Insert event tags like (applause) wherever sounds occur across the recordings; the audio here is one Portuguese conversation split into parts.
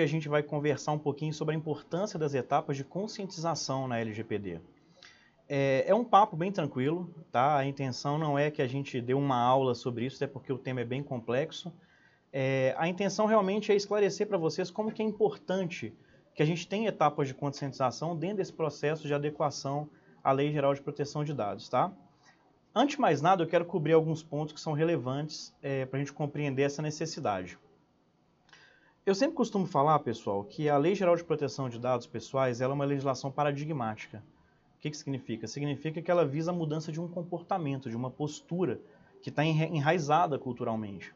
a gente vai conversar um pouquinho sobre a importância das etapas de conscientização na LGPD. É, é, um papo bem tranquilo, tá? A intenção não é que a gente dê uma aula sobre isso, até porque o tema é bem complexo. É, a intenção realmente é esclarecer para vocês como que é importante que a gente tenha etapas de conscientização dentro desse processo de adequação à Lei Geral de Proteção de Dados, tá? Antes de mais nada, eu quero cobrir alguns pontos que são relevantes é, para a gente compreender essa necessidade. Eu sempre costumo falar, pessoal, que a Lei Geral de Proteção de Dados Pessoais é uma legislação paradigmática. O que, que significa? Significa que ela visa a mudança de um comportamento, de uma postura que está enraizada culturalmente.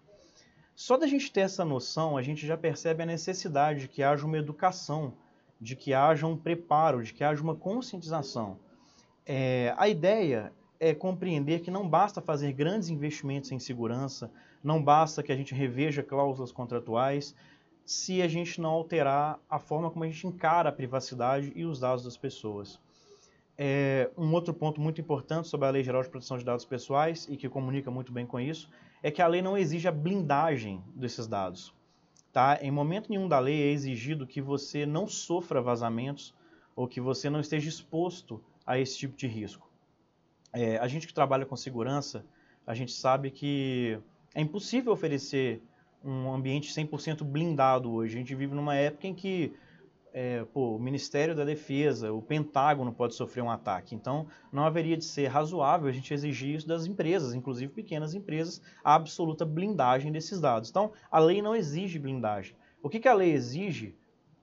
Só da gente ter essa noção, a gente já percebe a necessidade de que haja uma educação, de que haja um preparo, de que haja uma conscientização. É, a ideia é compreender que não basta fazer grandes investimentos em segurança, não basta que a gente reveja cláusulas contratuais, se a gente não alterar a forma como a gente encara a privacidade e os dados das pessoas. É, um outro ponto muito importante sobre a Lei Geral de Proteção de Dados Pessoais e que comunica muito bem com isso é que a lei não exige a blindagem desses dados. Tá? Em momento nenhum da lei é exigido que você não sofra vazamentos ou que você não esteja exposto a esse tipo de risco. É, a gente que trabalha com segurança, a gente sabe que é impossível oferecer um ambiente 100% blindado hoje. A gente vive numa época em que é, pô, o Ministério da Defesa, o Pentágono pode sofrer um ataque. Então, não haveria de ser razoável a gente exigir isso das empresas, inclusive pequenas empresas, a absoluta blindagem desses dados. Então, a lei não exige blindagem. O que, que a lei exige,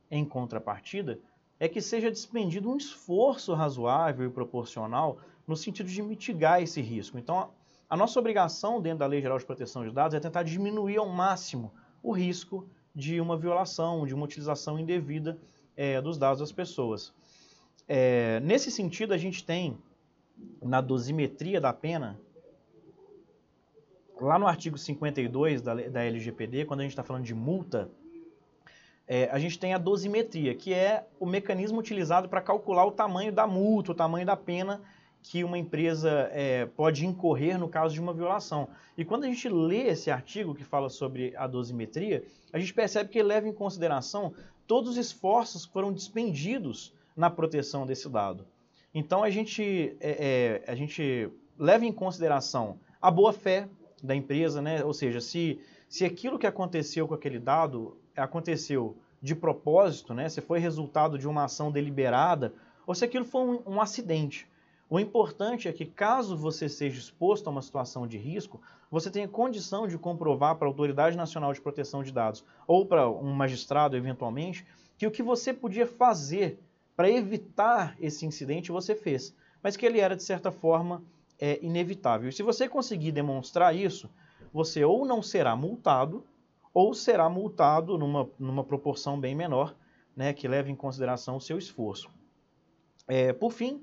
em contrapartida, é que seja despendido um esforço razoável e proporcional no sentido de mitigar esse risco. Então, a nossa obrigação dentro da Lei Geral de Proteção de Dados é tentar diminuir ao máximo o risco de uma violação, de uma utilização indevida é, dos dados das pessoas. É, nesse sentido, a gente tem na dosimetria da pena, lá no artigo 52 da, da LGPD, quando a gente está falando de multa, é, a gente tem a dosimetria, que é o mecanismo utilizado para calcular o tamanho da multa, o tamanho da pena que uma empresa é, pode incorrer no caso de uma violação. E quando a gente lê esse artigo que fala sobre a dosimetria, a gente percebe que ele leva em consideração todos os esforços que foram despendidos na proteção desse dado. Então a gente, é, é, a gente leva em consideração a boa fé da empresa, né? ou seja, se, se aquilo que aconteceu com aquele dado aconteceu de propósito, né? se foi resultado de uma ação deliberada, ou se aquilo foi um, um acidente. O importante é que, caso você seja exposto a uma situação de risco, você tenha condição de comprovar para a Autoridade Nacional de Proteção de Dados ou para um magistrado, eventualmente, que o que você podia fazer para evitar esse incidente você fez, mas que ele era, de certa forma, é, inevitável. E se você conseguir demonstrar isso, você ou não será multado, ou será multado numa, numa proporção bem menor, né, que leve em consideração o seu esforço. É, por fim,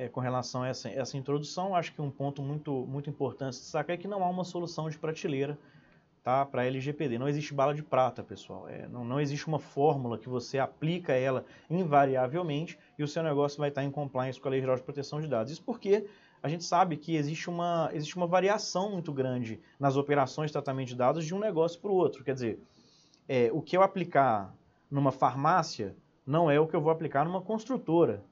é, com relação a essa, essa introdução, acho que um ponto muito, muito importante de destacar é que não há uma solução de prateleira tá, para LGPD. Não existe bala de prata, pessoal. É, não, não existe uma fórmula que você aplica ela invariavelmente e o seu negócio vai estar em compliance com a Lei Geral de Proteção de Dados. Isso porque a gente sabe que existe uma, existe uma variação muito grande nas operações de tratamento de dados de um negócio para o outro. Quer dizer, é, o que eu aplicar numa farmácia não é o que eu vou aplicar numa construtora.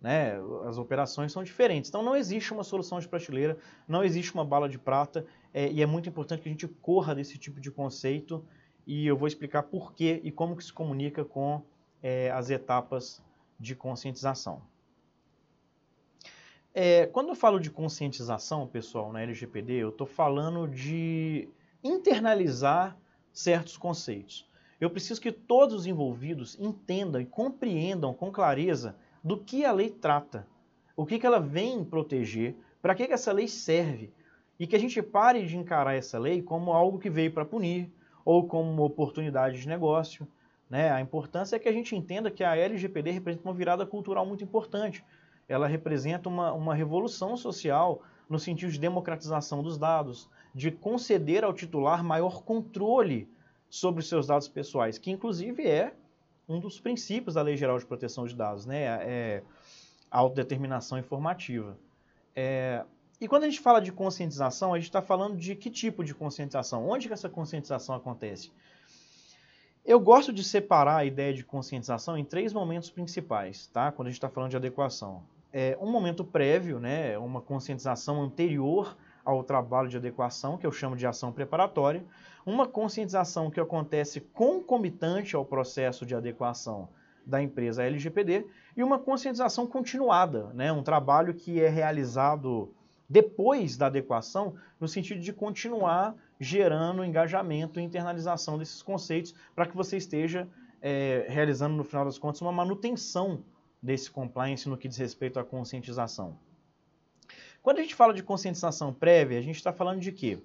Né? As operações são diferentes. Então não existe uma solução de prateleira, não existe uma bala de prata, é, e é muito importante que a gente corra desse tipo de conceito e eu vou explicar por quê e como que se comunica com é, as etapas de conscientização. É, quando eu falo de conscientização, pessoal, na LGPD, eu estou falando de internalizar certos conceitos. Eu preciso que todos os envolvidos entendam e compreendam com clareza do que a lei trata, o que, que ela vem proteger, para que, que essa lei serve, e que a gente pare de encarar essa lei como algo que veio para punir ou como uma oportunidade de negócio. Né? A importância é que a gente entenda que a LGPD representa uma virada cultural muito importante. Ela representa uma, uma revolução social no sentido de democratização dos dados, de conceder ao titular maior controle sobre os seus dados pessoais, que inclusive é um dos princípios da Lei Geral de Proteção de Dados, né? É a autodeterminação informativa. É, e quando a gente fala de conscientização, a gente está falando de que tipo de conscientização? Onde que essa conscientização acontece? Eu gosto de separar a ideia de conscientização em três momentos principais, tá? Quando a gente está falando de adequação. É um momento prévio, né? Uma conscientização anterior ao trabalho de adequação, que eu chamo de ação preparatória. Uma conscientização que acontece concomitante ao processo de adequação da empresa LGPD. E uma conscientização continuada, né? Um trabalho que é realizado depois da adequação, no sentido de continuar gerando engajamento e internalização desses conceitos para que você esteja é, realizando, no final das contas, uma manutenção desse compliance no que diz respeito à conscientização. Quando a gente fala de conscientização prévia, a gente está falando de quê?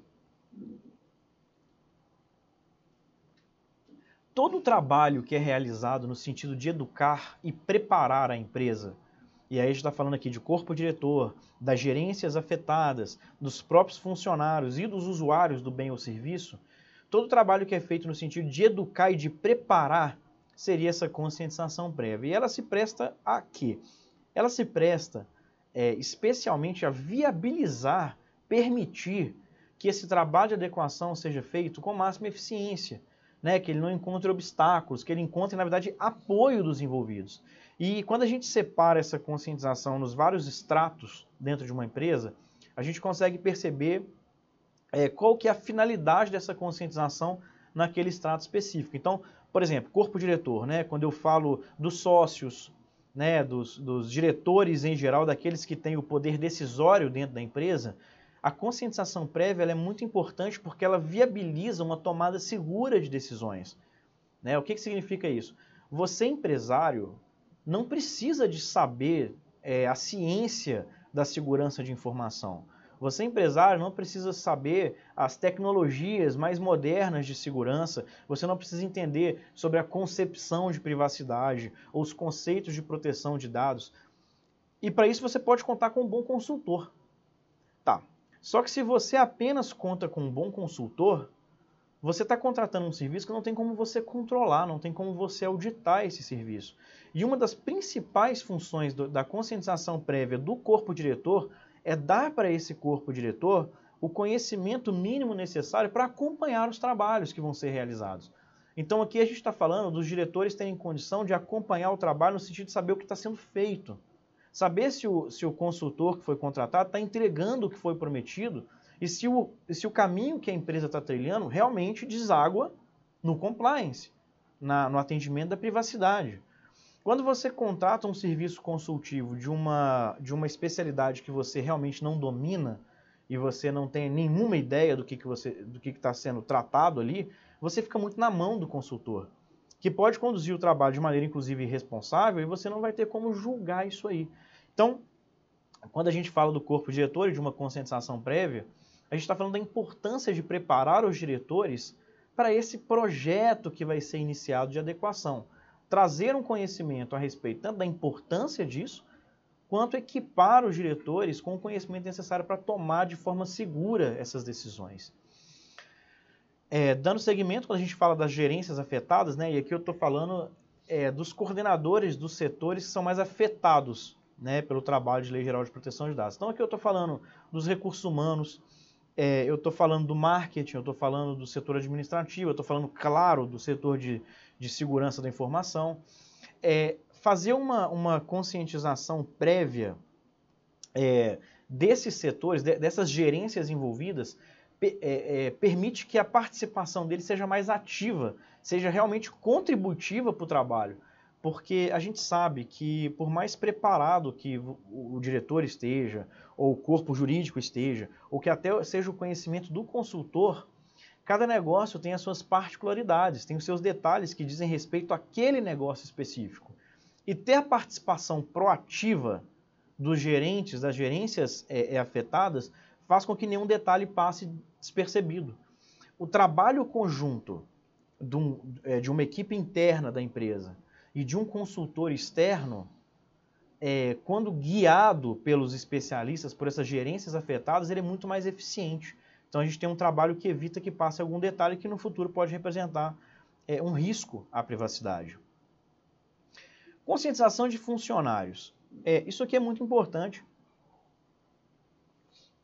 Todo o trabalho que é realizado no sentido de educar e preparar a empresa e aí a gente está falando aqui de corpo diretor, das gerências afetadas, dos próprios funcionários e dos usuários do bem ou serviço, todo o trabalho que é feito no sentido de educar e de preparar seria essa conscientização prévia. E ela se presta a quê? Ela se presta é, especialmente a viabilizar, permitir que esse trabalho de adequação seja feito com máxima eficiência, né? que ele não encontre obstáculos, que ele encontre, na verdade, apoio dos envolvidos. E quando a gente separa essa conscientização nos vários estratos dentro de uma empresa, a gente consegue perceber é, qual que é a finalidade dessa conscientização naquele extrato específico. Então, por exemplo, corpo diretor, né? quando eu falo dos sócios, né? dos, dos diretores em geral, daqueles que têm o poder decisório dentro da empresa, a conscientização prévia é muito importante porque ela viabiliza uma tomada segura de decisões. Né? O que, que significa isso? Você, empresário, não precisa de saber é, a ciência da segurança de informação. Você, empresário, não precisa saber as tecnologias mais modernas de segurança, você não precisa entender sobre a concepção de privacidade ou os conceitos de proteção de dados. E para isso você pode contar com um bom consultor. Tá. Só que se você apenas conta com um bom consultor, você está contratando um serviço que não tem como você controlar, não tem como você auditar esse serviço. E uma das principais funções do, da conscientização prévia do corpo diretor é dar para esse corpo diretor o conhecimento mínimo necessário para acompanhar os trabalhos que vão ser realizados. Então aqui a gente está falando dos diretores terem condição de acompanhar o trabalho no sentido de saber o que está sendo feito. Saber se o, se o consultor que foi contratado está entregando o que foi prometido e se o, se o caminho que a empresa está trilhando realmente deságua no compliance, na, no atendimento da privacidade. Quando você contrata um serviço consultivo de uma, de uma especialidade que você realmente não domina e você não tem nenhuma ideia do que, que você do que está sendo tratado ali, você fica muito na mão do consultor, que pode conduzir o trabalho de maneira inclusive irresponsável e você não vai ter como julgar isso aí. Então, quando a gente fala do corpo diretor e de uma conscientização prévia, a gente está falando da importância de preparar os diretores para esse projeto que vai ser iniciado de adequação. Trazer um conhecimento a respeito tanto da importância disso, quanto equipar os diretores com o conhecimento necessário para tomar de forma segura essas decisões. É, dando seguimento, quando a gente fala das gerências afetadas, né, e aqui eu estou falando é, dos coordenadores dos setores que são mais afetados né, pelo trabalho de Lei Geral de Proteção de Dados. Então aqui eu estou falando dos recursos humanos, é, eu estou falando do marketing, eu estou falando do setor administrativo, eu estou falando, claro, do setor de, de segurança da informação. É, fazer uma, uma conscientização prévia é, desses setores, de, dessas gerências envolvidas, é, é, permite que a participação deles seja mais ativa, seja realmente contributiva para o trabalho porque a gente sabe que por mais preparado que o, diretor esteja, ou o corpo jurídico esteja, ou que até seja o conhecimento do consultor, cada negócio tem as suas particularidades, tem os seus detalhes que dizem respeito àquele negócio específico. E ter a participação proativa dos gerentes, das gerências é, é, afetadas, faz com que nenhum detalhe passe despercebido. O trabalho conjunto de, um, é, de uma equipe interna da empresa, e de um consultor externo, é, quando guiado pelos especialistas, por essas gerências afetadas, ele é muito mais eficiente. Então a gente tem um trabalho que evita que passe algum detalhe que no futuro pode representar é, um risco à privacidade. Conscientização de funcionários. É, isso aqui é muito importante.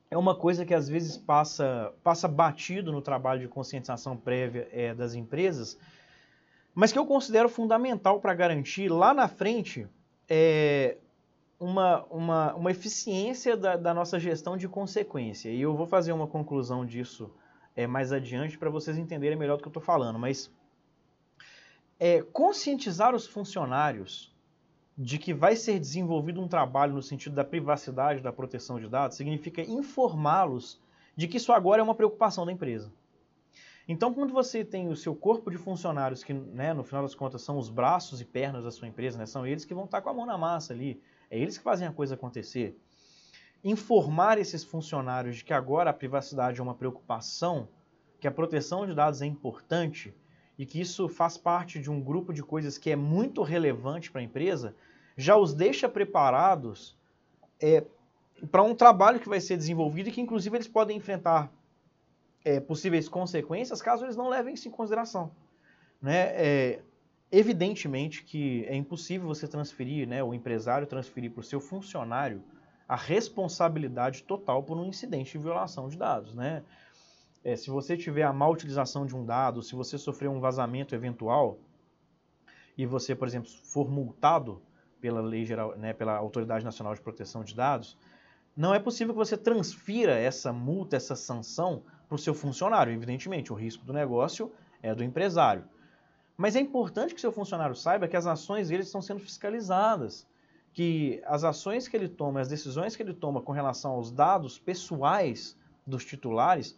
É uma coisa que às vezes passa, passa batido no trabalho de conscientização prévia é, das empresas, mas que eu considero fundamental para garantir lá na frente é, uma, uma, uma eficiência da, da, nossa gestão de consequência. E eu vou fazer uma conclusão disso é, mais adiante para vocês entenderem melhor do que eu estou falando. Mas é, conscientizar os funcionários de que vai ser desenvolvido um trabalho no sentido da privacidade, da proteção de dados, significa informá-los de que isso agora é uma preocupação da empresa. Então, quando você tem o seu corpo de funcionários, que né, no final das contas são os braços e pernas da sua empresa, né, são eles que vão estar com a mão na massa ali, é eles que fazem a coisa acontecer. Informar esses funcionários de que agora a privacidade é uma preocupação, que a proteção de dados é importante e que isso faz parte de um grupo de coisas que é muito relevante para a empresa, já os deixa preparados é, para um trabalho que vai ser desenvolvido e que, inclusive, eles podem enfrentar é, possíveis consequências caso eles não levem isso em consideração. Né? É, evidentemente que é impossível você transferir, né, o empresário transferir para o seu funcionário a responsabilidade total por um incidente de violação de dados. Né? É, se você tiver a má utilização de um dado, se você sofrer um vazamento eventual e você, por exemplo, for multado pela lei geral, né, pela Autoridade Nacional de Proteção de Dados, não é possível que você transfira essa multa, essa sanção para o seu funcionário. Evidentemente, o risco do negócio é do empresário. Mas é importante que seu funcionário saiba que as ações dele estão sendo fiscalizadas, que as ações que ele toma, as decisões que ele toma com relação aos dados pessoais dos titulares,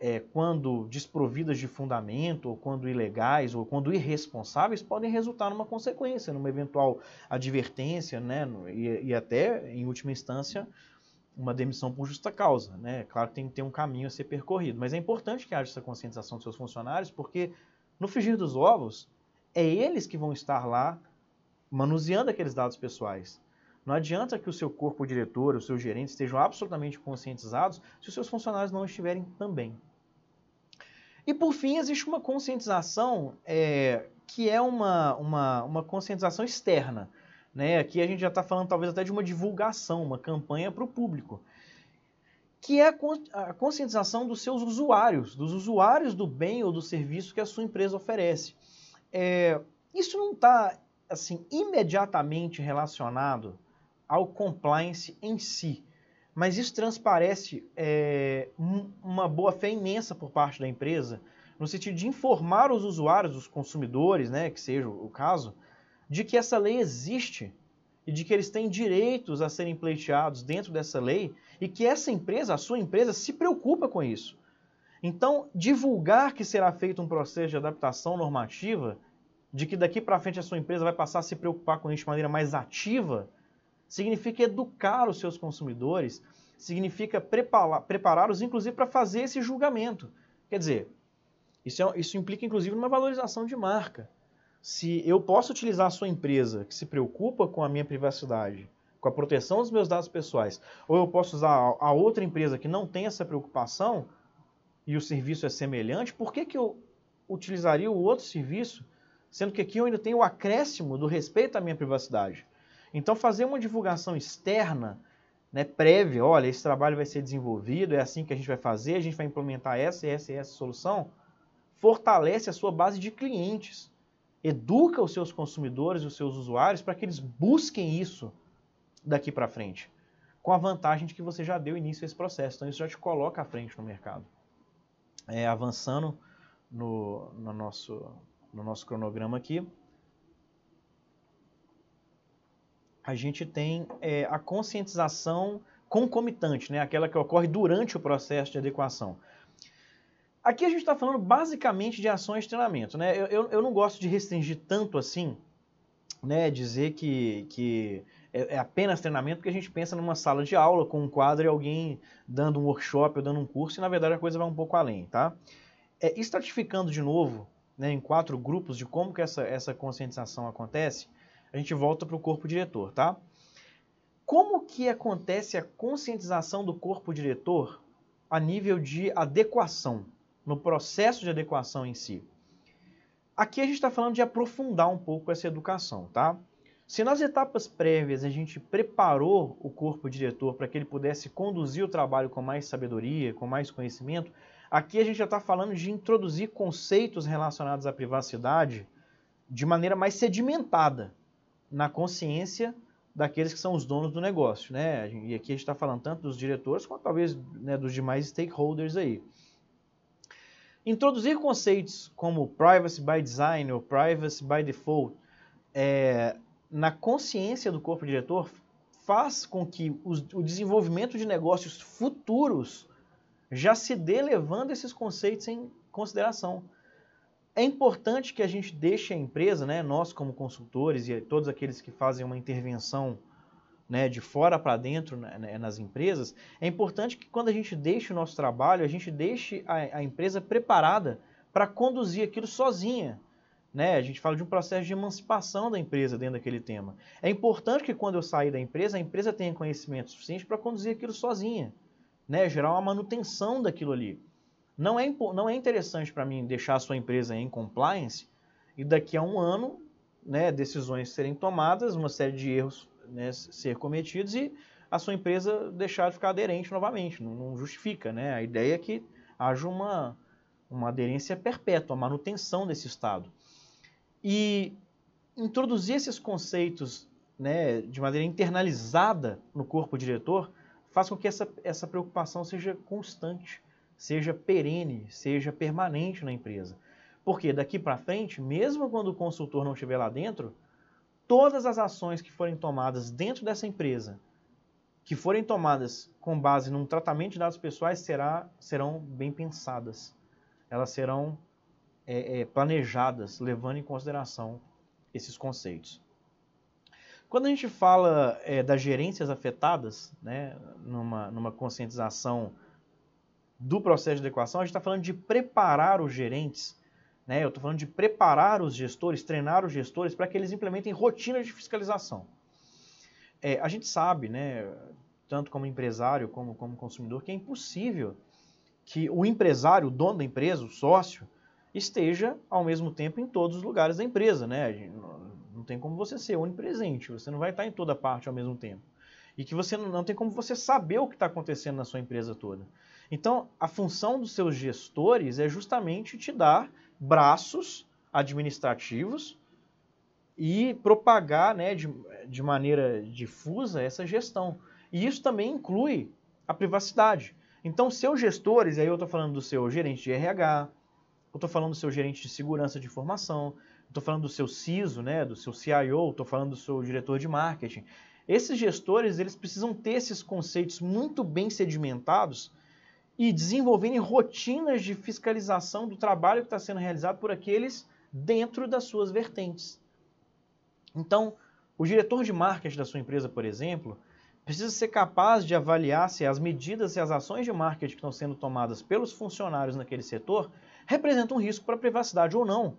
é, quando desprovidas de fundamento, ou quando ilegais, ou quando irresponsáveis, podem resultar numa consequência, numa eventual advertência, né, e, e até, em última instância, uma demissão por justa causa. Né? Claro que tem que ter um caminho a ser percorrido, mas é importante que haja essa conscientização dos seus funcionários, porque no frigir dos ovos, é eles que vão estar lá manuseando aqueles dados pessoais. Não adianta que o seu corpo diretor, os seus gerentes estejam absolutamente conscientizados se os seus funcionários não estiverem também. E por fim, existe uma conscientização é, que é uma, uma, uma conscientização externa. Né? Aqui a gente já está falando talvez até de uma divulgação, uma campanha para o público, que é a conscientização dos seus usuários, dos usuários do bem ou do serviço que a sua empresa oferece. É, isso não está assim imediatamente relacionado ao compliance em si, mas isso transparece é, uma boa fé imensa por parte da empresa no sentido de informar os usuários, os consumidores, né, que seja o caso, de que essa lei existe e de que eles têm direitos a serem pleiteados dentro dessa lei e que essa empresa, a sua empresa, se preocupa com isso. Então, divulgar que será feito um processo de adaptação normativa, de que daqui para frente a sua empresa vai passar a se preocupar com isso de maneira mais ativa, significa educar os seus consumidores, significa prepará-los, inclusive, para fazer esse julgamento. Quer dizer, isso, é, isso implica, inclusive, uma valorização de marca se eu posso utilizar a sua empresa que se preocupa com a minha privacidade, com a proteção dos meus dados pessoais, ou eu posso usar a outra empresa que não tem essa preocupação e o serviço é semelhante, por que, que eu utilizaria o outro serviço, sendo que aqui eu ainda tenho o acréscimo do respeito à minha privacidade? Então, fazer uma divulgação externa, né, prévia, olha, esse trabalho vai ser desenvolvido, é assim que a gente vai fazer, a gente vai implementar essa, essa e essa solução, fortalece a sua base de clientes educa os seus consumidores, os seus usuários, para que eles busquem isso daqui para frente, com a vantagem de que você já deu início a esse processo. Então, isso já te coloca à frente no mercado. É, avançando no, no, nosso, no nosso cronograma aqui, a gente tem é, a conscientização concomitante, né? aquela que ocorre durante o processo de adequação. Aqui a gente está falando basicamente de ações de treinamento. Né? Eu, eu, eu, não gosto de restringir tanto assim, né? dizer que, que é, é, apenas treinamento, porque a gente pensa numa sala de aula com um quadro e alguém dando um workshop ou dando um curso, e na verdade a coisa vai um pouco além. Tá? É, estratificando de novo né, em quatro grupos de como que essa, essa conscientização acontece, a gente volta para o corpo diretor. Tá? Como que acontece a conscientização do corpo diretor a nível de adequação? No processo de adequação em si. Aqui a gente está falando de aprofundar um pouco essa educação, tá? Se nas etapas prévias a gente preparou o corpo diretor para que ele pudesse conduzir o trabalho com mais sabedoria, com mais conhecimento, aqui a gente já está falando de introduzir conceitos relacionados à privacidade de maneira mais sedimentada na consciência daqueles que são os donos do negócio, né? E aqui a gente está falando tanto dos diretores quanto talvez né, dos demais stakeholders aí. Introduzir conceitos como privacy by design ou privacy by default é, na consciência do corpo diretor faz com que os, o desenvolvimento de negócios futuros já se dê levando esses conceitos em consideração. É importante que a gente deixe a empresa, né, nós como consultores e todos aqueles que fazem uma intervenção né, de fora para dentro né, né, nas empresas, é importante que quando a gente deixe o nosso trabalho, a gente deixe a, a empresa preparada para conduzir aquilo sozinha. Né? A gente fala de um processo de emancipação da empresa dentro daquele tema. É importante que quando eu sair da empresa, a empresa tenha conhecimento suficiente para conduzir aquilo sozinha, né? gerar uma manutenção daquilo ali. Não é, não é interessante para mim deixar a sua empresa em compliance e daqui a um ano né, decisões serem tomadas, uma série de erros né, ser cometidos e a sua empresa deixar de ficar aderente novamente. Não, não justifica. Né? A ideia é que haja uma, uma aderência perpétua, a manutenção desse estado. E introduzir esses conceitos né, de maneira internalizada no corpo diretor faz com que essa, essa preocupação seja constante, seja perene, seja permanente na empresa. Porque daqui para frente, mesmo quando o consultor não estiver lá dentro, todas as ações que forem tomadas dentro dessa empresa, que forem tomadas com base num tratamento de dados pessoais, será, serão bem pensadas. Elas serão é, é, planejadas, levando em consideração esses conceitos. Quando a gente fala é, das gerências afetadas, né, numa, numa conscientização do processo de adequação, a gente está falando de preparar os gerentes, né, eu estou falando de preparar os gestores, treinar os gestores para que eles implementem rotinas de fiscalização. É, a gente sabe, né, tanto como empresário como como consumidor, que é impossível que o empresário, o dono da empresa, o sócio, esteja ao mesmo tempo em todos os lugares da empresa, né? Não tem como você ser onipresente, você não vai estar em toda parte ao mesmo tempo. E que você não tem como você saber o que está acontecendo na sua empresa toda. Então, a função dos seus gestores é justamente te dar braços administrativos e propagar né, de, de maneira difusa essa gestão. E isso também inclui a privacidade. Então, seus gestores, aí eu estou falando do seu gerente de RH, eu estou falando do seu gerente de segurança de informação, estou falando do seu CISO, né, do seu CIO, estou falando do seu diretor de marketing. Esses gestores eles precisam ter esses conceitos muito bem sedimentados e desenvolverem rotinas de fiscalização do trabalho que está sendo realizado por aqueles dentro das suas vertentes. Então, o diretor de marketing da sua empresa, por exemplo, precisa ser capaz de avaliar se as medidas e as ações de marketing que estão sendo tomadas pelos funcionários naquele setor representa um risco para a privacidade ou não.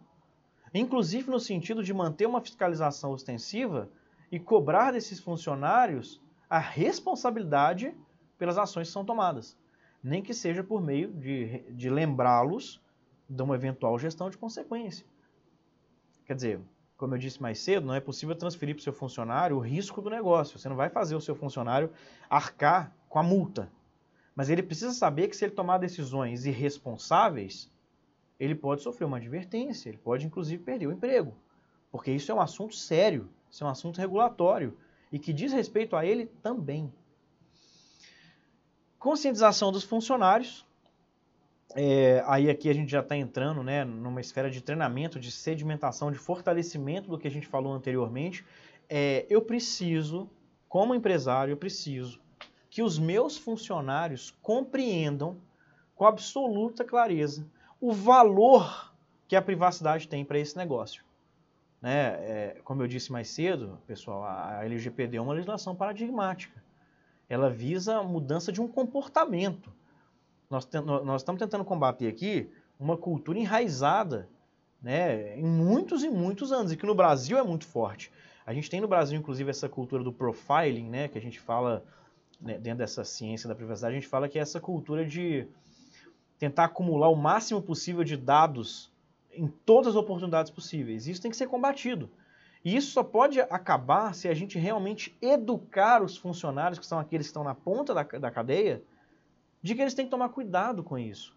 Inclusive no sentido de manter uma fiscalização ostensiva e cobrar desses funcionários a responsabilidade pelas ações que são tomadas, nem que seja por meio de, de lembrá-los de uma eventual gestão de consequência. Quer dizer, como eu disse mais cedo, não é possível transferir para o seu funcionário o risco do negócio. Você não vai fazer o seu funcionário arcar com a multa. Mas ele precisa saber que se ele tomar decisões irresponsáveis, ele pode sofrer uma advertência, ele pode inclusive perder o emprego, porque isso é um assunto sério, isso é um assunto regulatório e que diz respeito a ele também. Conscientização dos funcionários. É, aí aqui a gente já está entrando né, numa esfera de treinamento, de sedimentação, de fortalecimento do que a gente falou anteriormente. É, eu preciso, como empresário, eu preciso que os meus funcionários compreendam com absoluta clareza o valor que a privacidade tem para esse negócio. Né? É, como eu disse mais cedo, pessoal, a LGPD é uma legislação paradigmática. Ela visa a mudança de um comportamento. Nós, nós estamos tentando combater aqui uma cultura enraizada né, em muitos e muitos anos, e que no Brasil é muito forte. A gente tem no Brasil, inclusive, essa cultura do profiling, né, que a gente fala, né, dentro dessa ciência da privacidade, a gente fala que é essa cultura de tentar acumular o máximo possível de dados em todas as oportunidades possíveis. Isso tem que ser combatido. E isso só pode acabar se a gente realmente educar os funcionários, que são aqueles que estão na ponta da, da cadeia, de que eles têm que tomar cuidado com isso.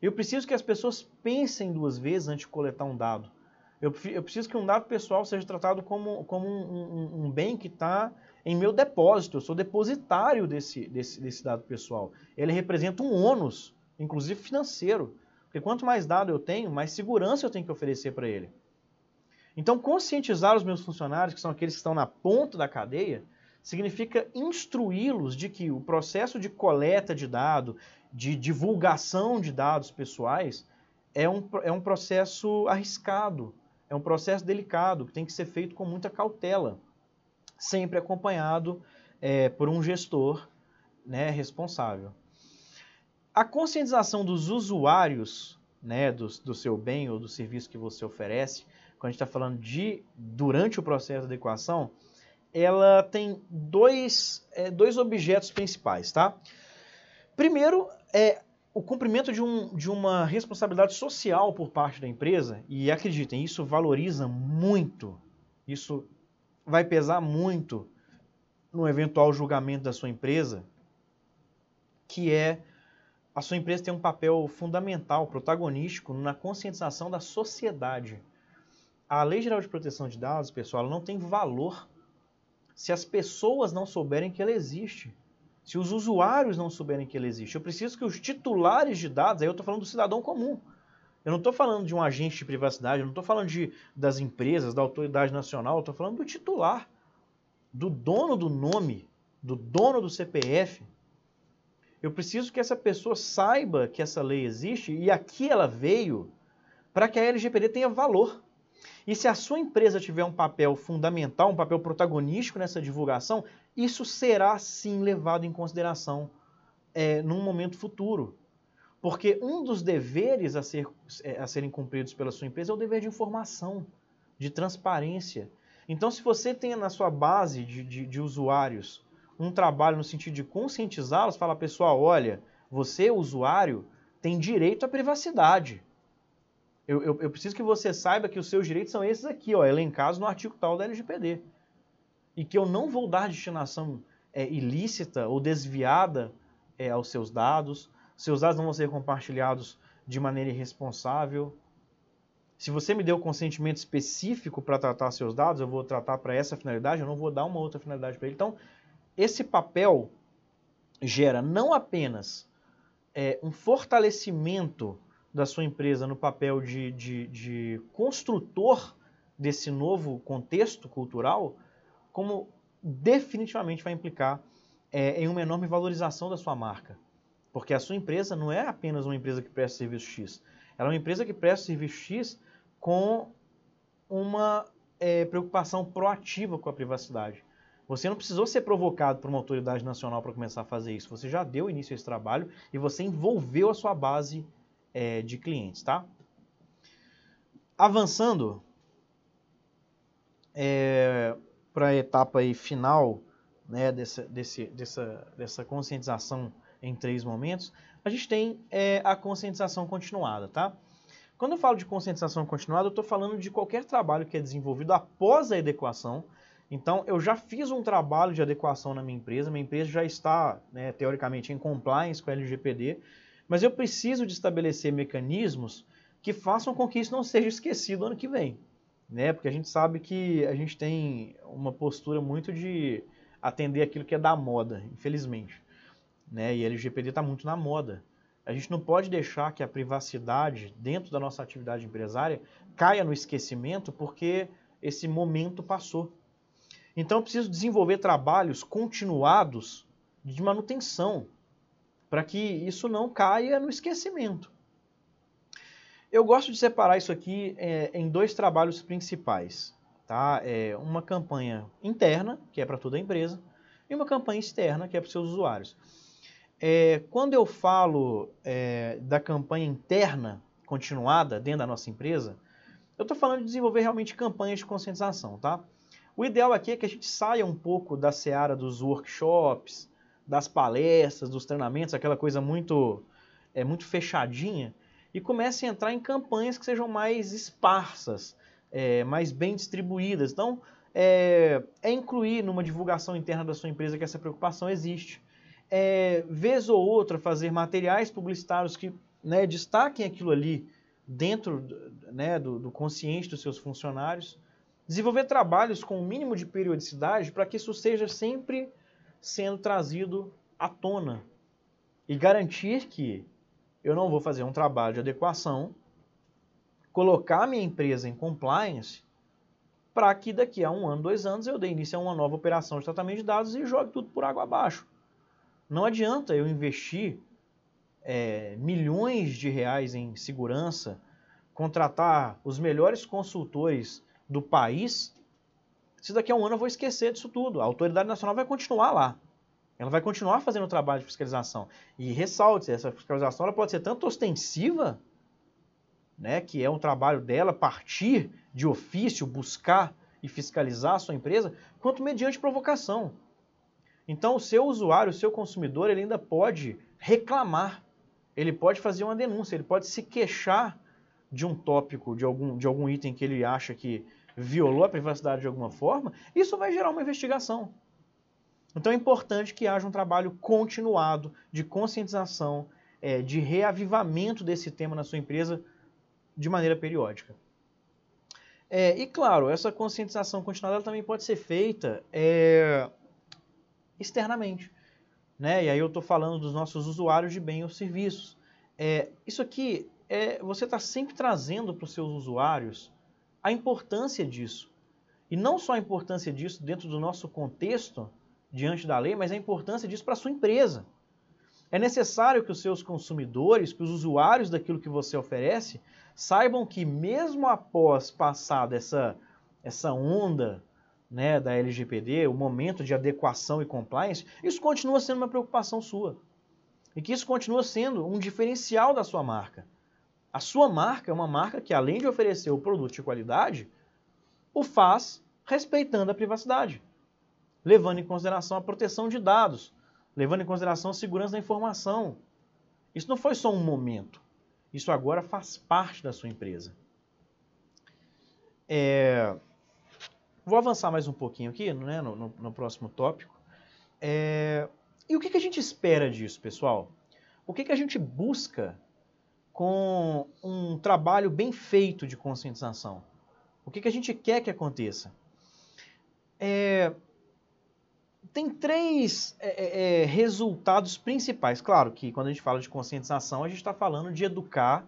Eu preciso que as pessoas pensem duas vezes antes de coletar um dado. Eu, eu preciso que um dado pessoal seja tratado como, como um, um, um bem que está em meu depósito. Eu sou depositário desse, desse, desse dado pessoal. Ele representa um ônus, inclusive financeiro. Porque quanto mais dado eu tenho, mais segurança eu tenho que oferecer para ele. Então, conscientizar os meus funcionários, que são aqueles que estão na ponta da cadeia, significa instruí-los de que o processo de coleta de dados, de divulgação de dados pessoais, é um, é um processo arriscado, é um processo delicado, que tem que ser feito com muita cautela, sempre acompanhado é, por um gestor né, responsável. A conscientização dos usuários né, do, do seu bem ou do serviço que você oferece quando a gente está falando de durante o processo de adequação, ela tem dois, é, dois objetos principais, tá? Primeiro é o cumprimento de, um, de uma responsabilidade social por parte da empresa, e acreditem, isso valoriza muito, isso vai pesar muito no eventual julgamento da sua empresa, que é a sua empresa tem um papel fundamental, protagonístico na conscientização da sociedade a Lei Geral de Proteção de Dados, pessoal, não tem valor se as pessoas não souberem que ela existe. Se os usuários não souberem que ela existe. Eu preciso que os titulares de dados, aí eu estou falando do cidadão comum. Eu não estou falando de um agente de privacidade, eu não estou falando de, das empresas, da autoridade nacional, eu estou falando do titular, do dono do nome, do dono do CPF. Eu preciso que essa pessoa saiba que essa lei existe e aqui ela veio para que a LGPD tenha valor. E se a sua empresa tiver um papel fundamental, um papel protagonístico nessa divulgação, isso será sim levado em consideração é, num momento futuro. Porque um dos deveres a, ser, é, a serem cumpridos pela sua empresa é o dever de informação, de transparência. Então, se você tem na sua base de, de, de usuários um trabalho no sentido de conscientizá-los, fala, pessoal, olha, você, usuário, tem direito à privacidade. Eu, eu, eu, preciso que você saiba que os seus direitos são esses aqui, ó, elencados no artigo tal da LGPD. E que eu não vou dar destinação é, ilícita ou desviada é, aos seus dados. Seus dados não vão ser compartilhados de maneira irresponsável. Se você me deu consentimento específico para tratar seus dados, eu vou tratar para essa finalidade, eu não vou dar uma outra finalidade para ele. Então, esse papel gera não apenas é, um fortalecimento da sua empresa no papel de, de, de construtor desse novo contexto cultural, como definitivamente vai implicar é, em uma enorme valorização da sua marca. Porque a sua empresa não é apenas uma empresa que presta serviço X, ela é uma empresa que presta serviço X com uma é, preocupação proativa com a privacidade. Você não precisou ser provocado por uma autoridade nacional para começar a fazer isso. Você já deu início a esse trabalho e você envolveu a sua base é, de clientes, tá? Avançando é, para a etapa aí final né, dessa, desse, dessa, dessa conscientização em três momentos, a gente tem é, a conscientização continuada, tá? Quando eu falo de conscientização continuada, eu estou falando de qualquer trabalho que é desenvolvido após a adequação. Então, eu já fiz um trabalho de adequação na minha empresa, minha empresa já está, né, teoricamente, em compliance com a LGPD, mas eu preciso de estabelecer mecanismos que façam com que isso não seja esquecido ano que vem. Né? Porque a gente sabe que a gente tem uma postura muito de atender aquilo que é da moda, infelizmente. Né? E LGPD está muito na moda. A gente não pode deixar que a privacidade dentro da nossa atividade empresária caia no esquecimento porque esse momento passou. Então eu preciso desenvolver trabalhos continuados de manutenção, para que isso não caia no esquecimento. Eu gosto de separar isso aqui é, em dois trabalhos principais. Tá? É uma campanha interna, que é para toda a empresa, e uma campanha externa, que é para os seus usuários. É, quando eu falo é, da campanha interna continuada dentro da nossa empresa, eu estou falando de desenvolver realmente campanhas de conscientização. Tá? O ideal aqui é que a gente saia um pouco da seara dos workshops, das palestras, dos treinamentos, aquela coisa muito, é, muito fechadinha, e comece a entrar em campanhas que sejam mais esparsas, é, mais bem distribuídas. Então, é, é, incluir numa divulgação interna da sua empresa que essa preocupação existe. É, vez ou outra, fazer materiais publicitários que né, destaquem aquilo ali dentro né, do, do consciente dos seus funcionários. Desenvolver trabalhos com o um mínimo de periodicidade para que isso seja sempre sendo trazido à tona. E garantir que eu não vou fazer um trabalho de adequação, colocar minha empresa em compliance, para que daqui a um ano, dois anos, eu dê início a uma nova operação de tratamento de dados e jogue tudo por água abaixo. Não adianta eu investir é, milhões de reais em segurança, contratar os melhores consultores do país, se daqui a um ano eu vou esquecer disso tudo. A autoridade nacional vai continuar lá. Ela vai continuar fazendo o trabalho de fiscalização. E ressalte, essa fiscalização ela pode ser tanto ostensiva, né, que é um trabalho dela partir de ofício, buscar e fiscalizar a sua empresa, quanto mediante provocação. Então, o seu usuário, o seu consumidor, ele ainda pode reclamar, ele pode fazer uma denúncia, ele pode se queixar de um tópico, de algum, de algum item que ele acha que violou a privacidade de alguma forma, isso vai gerar uma investigação. Então é importante que haja um trabalho continuado de conscientização, é, de reavivamento desse tema na sua empresa de maneira periódica. É, e claro, essa conscientização continuada também pode ser feita é, externamente. Né? E aí eu estou falando dos nossos usuários de bem ou serviços. É, isso aqui, é, você está sempre trazendo para os seus usuários a importância disso. E não só a importância disso dentro do nosso contexto diante da lei, mas a importância disso para a sua empresa. É necessário que os seus consumidores, que os usuários daquilo que você oferece, saibam que mesmo após passar dessa essa onda né, da LGPD, o momento de adequação e compliance, isso continua sendo uma preocupação sua. E que isso continua sendo um diferencial da sua marca. A sua marca é uma marca que, além de oferecer o produto de qualidade, o faz respeitando a privacidade, levando em consideração a proteção de dados, levando em consideração a segurança da informação. Isso não foi só um momento. Isso agora faz parte da sua empresa. É... Vou avançar mais um pouquinho aqui né, no, no, no próximo tópico. É... E o que, que a gente espera disso, pessoal? O que, que a gente busca com um trabalho bem feito de conscientização. O que, que a gente quer que aconteça? É, tem três é, é, é, resultados principais. Claro que quando a gente fala de conscientização, a gente está falando de educar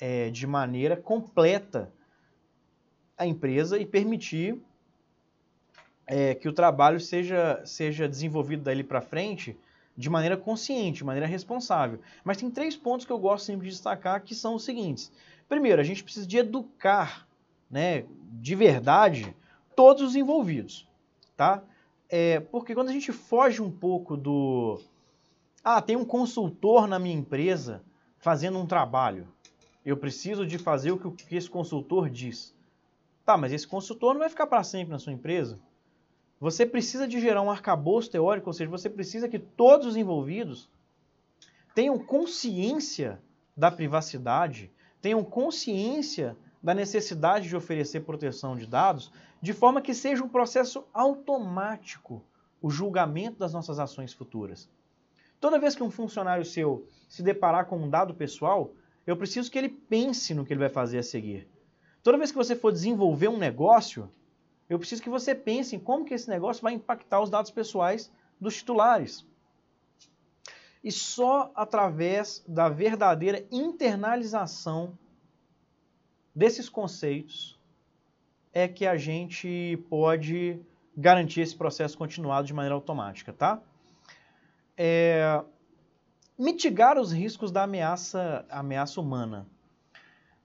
é, de maneira completa a empresa e permitir é, que o trabalho seja, seja desenvolvido dali para frente de maneira consciente, de maneira responsável. Mas tem três pontos que eu gosto sempre de destacar que são os seguintes. Primeiro, a gente precisa de educar, né, de verdade, todos os envolvidos, tá? É, porque quando a gente foge um pouco do ah, tem um consultor na minha empresa fazendo um trabalho. Eu preciso de fazer o que esse consultor diz. Tá, mas esse consultor não vai ficar para sempre na sua empresa. Você precisa de gerar um arcabouço teórico, ou seja, você precisa que todos os envolvidos tenham consciência da privacidade, tenham consciência da necessidade de oferecer proteção de dados, de forma que seja um processo automático o julgamento das nossas ações futuras. Toda vez que um funcionário seu se deparar com um dado pessoal, eu preciso que ele pense no que ele vai fazer a seguir. Toda vez que você for desenvolver um negócio, eu preciso que você pense em como que esse negócio vai impactar os dados pessoais dos titulares. E só através da verdadeira internalização desses conceitos é que a gente pode garantir esse processo continuado de maneira automática, tá? É, mitigar os riscos da ameaça, ameaça humana.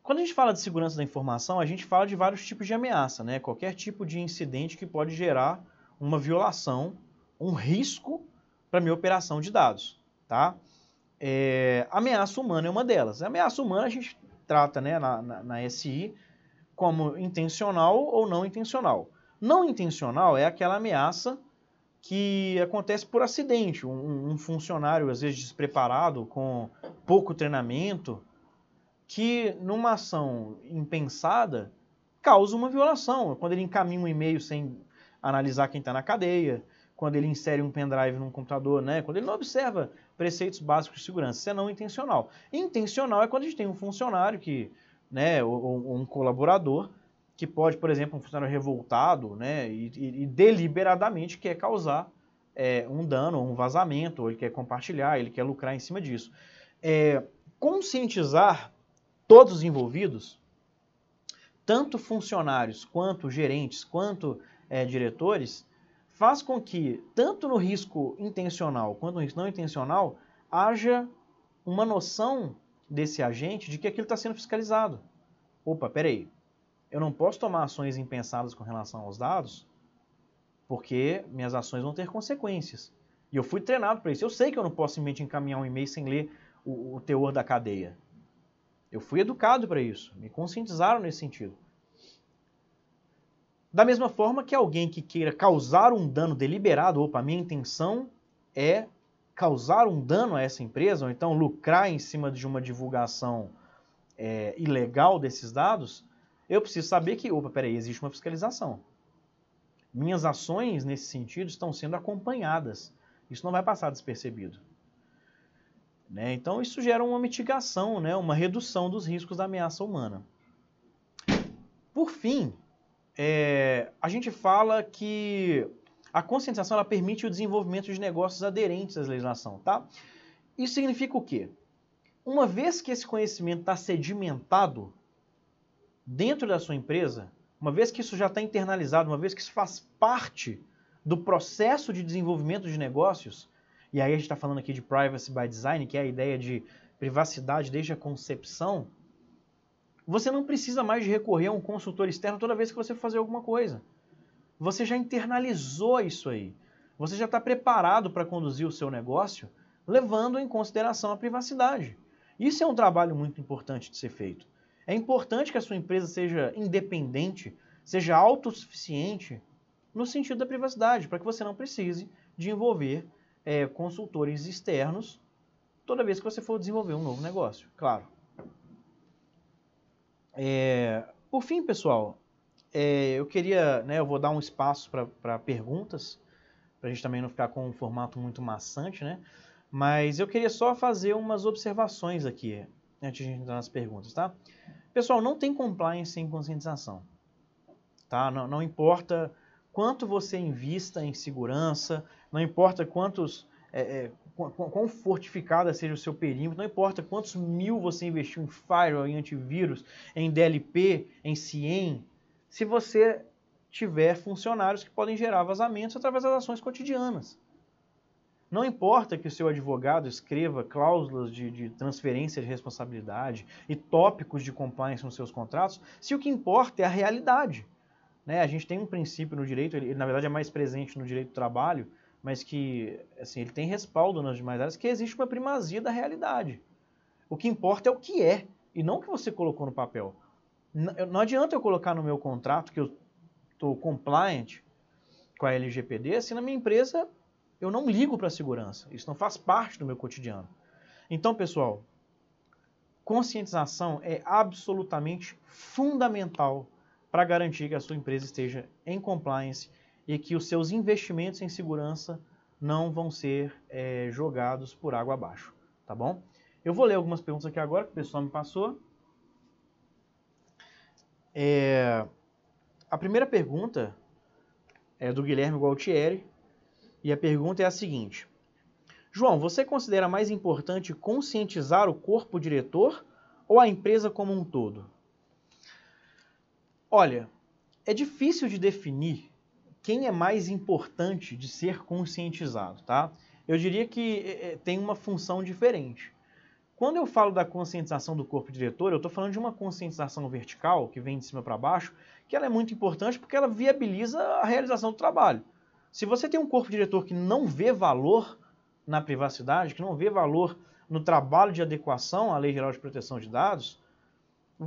Quando a gente fala de segurança da informação, a gente fala de vários tipos de ameaça, né? Qualquer tipo de incidente que pode gerar uma violação, um risco para minha operação de dados, tá? É, ameaça humana é uma delas. A ameaça humana a gente trata né, na, na, na SI como intencional ou não intencional. Não intencional é aquela ameaça que acontece por acidente. Um, um funcionário, às vezes, despreparado, com pouco treinamento, que numa ação impensada causa uma violação. Quando ele encaminha um e-mail sem analisar quem está na cadeia, quando ele insere um pendrive num computador, né? quando ele não observa preceitos básicos de segurança. Isso é não intencional. Intencional é quando a gente tem um funcionário que, né, ou, ou um colaborador que pode, por exemplo, um funcionário revoltado, né, e, e, e deliberadamente quer causar é, um dano, um vazamento, ou ele quer compartilhar, ele quer lucrar em cima disso. É, conscientizar todos os envolvidos, tanto funcionários, quanto gerentes, quanto é, diretores, faz com que, tanto no risco intencional quanto no risco não intencional, haja uma noção desse agente de que aquilo está sendo fiscalizado. Opa, peraí, eu não posso tomar ações impensadas com relação aos dados, porque minhas ações vão ter consequências. E eu fui treinado para isso. Eu sei que eu não posso simplesmente encaminhar um e-mail sem ler o, o teor da cadeia. Eu fui educado para isso, me conscientizaram nesse sentido. Da mesma forma que alguém que queira causar um dano deliberado, opa, minha intenção é causar um dano a essa empresa, ou então lucrar em cima de uma divulgação é, ilegal desses dados, eu preciso saber que, opa, peraí, existe uma fiscalização. Minhas ações nesse sentido estão sendo acompanhadas. Isso não vai passar despercebido. Né? Então, isso gera uma mitigação, né? uma redução dos riscos da ameaça humana. Por fim, é, a gente fala que a conscientização ela permite o desenvolvimento de negócios aderentes à legislação. Tá? Isso significa o quê? Uma vez que esse conhecimento está sedimentado dentro da sua empresa, uma vez que isso já está internalizado, uma vez que isso faz parte do processo de desenvolvimento de negócios, e aí a gente está falando aqui de privacy by design, que é a ideia de privacidade desde a concepção, você não precisa mais recorrer a um consultor externo toda vez que você for fazer alguma coisa. Você já internalizou isso aí. Você já está preparado para conduzir o seu negócio, levando em consideração a privacidade. Isso é um trabalho muito importante de ser feito. É importante que a sua empresa seja independente, seja autossuficiente no sentido da privacidade, para que você não precise de envolver é, consultores externos toda vez que você for desenvolver um novo negócio, claro. É, por fim, pessoal, é, eu queria, né, eu vou dar um espaço para perguntas, para a gente também não ficar com um formato muito maçante, né? Mas eu queria só fazer umas observações aqui, antes de entrar nas perguntas, tá? Pessoal, não tem compliance sem conscientização, tá? Não, não importa quanto você invista em segurança, não importa quantos, é, é, quão fortificada seja o seu perímetro, não importa quantos mil você investiu em firewall, em antivírus, em DLP, em CIEM, se você tiver funcionários que podem gerar vazamentos através das ações cotidianas. Não importa que o seu advogado escreva cláusulas de, de, transferência de responsabilidade e tópicos de compliance nos seus contratos, se o que importa é a realidade. Né? A gente tem um princípio no direito, ele, na verdade é mais presente no direito do trabalho, mas que assim, ele tem respaldo nas demais áreas, que existe uma primazia da realidade. O que importa é o que é, e não o que você colocou no papel. Não adianta eu colocar no meu contrato que eu estou compliant com a LGPD se na minha empresa eu não ligo para a segurança. Isso não faz parte do meu cotidiano. Então, pessoal, conscientização é absolutamente fundamental para garantir que a sua empresa esteja em compliance e que os seus investimentos em segurança não vão ser é, jogados por água abaixo, tá bom? Eu vou ler algumas perguntas aqui agora que o pessoal me passou. É, a primeira pergunta é do Guilherme Gualtieri e a pergunta é a seguinte: João, você considera mais importante conscientizar o corpo diretor ou a empresa como um todo? Olha, é difícil de definir quem é mais importante de ser conscientizado, tá? Eu diria que é, é, tem uma função diferente. Quando eu falo da conscientização do corpo diretor, eu estou falando de uma conscientização vertical, que vem de cima para baixo, que ela é muito importante porque ela viabiliza a realização do trabalho. Se você tem um corpo diretor que não vê valor na privacidade, que não vê valor no trabalho de adequação à Lei Geral de Proteção de Dados,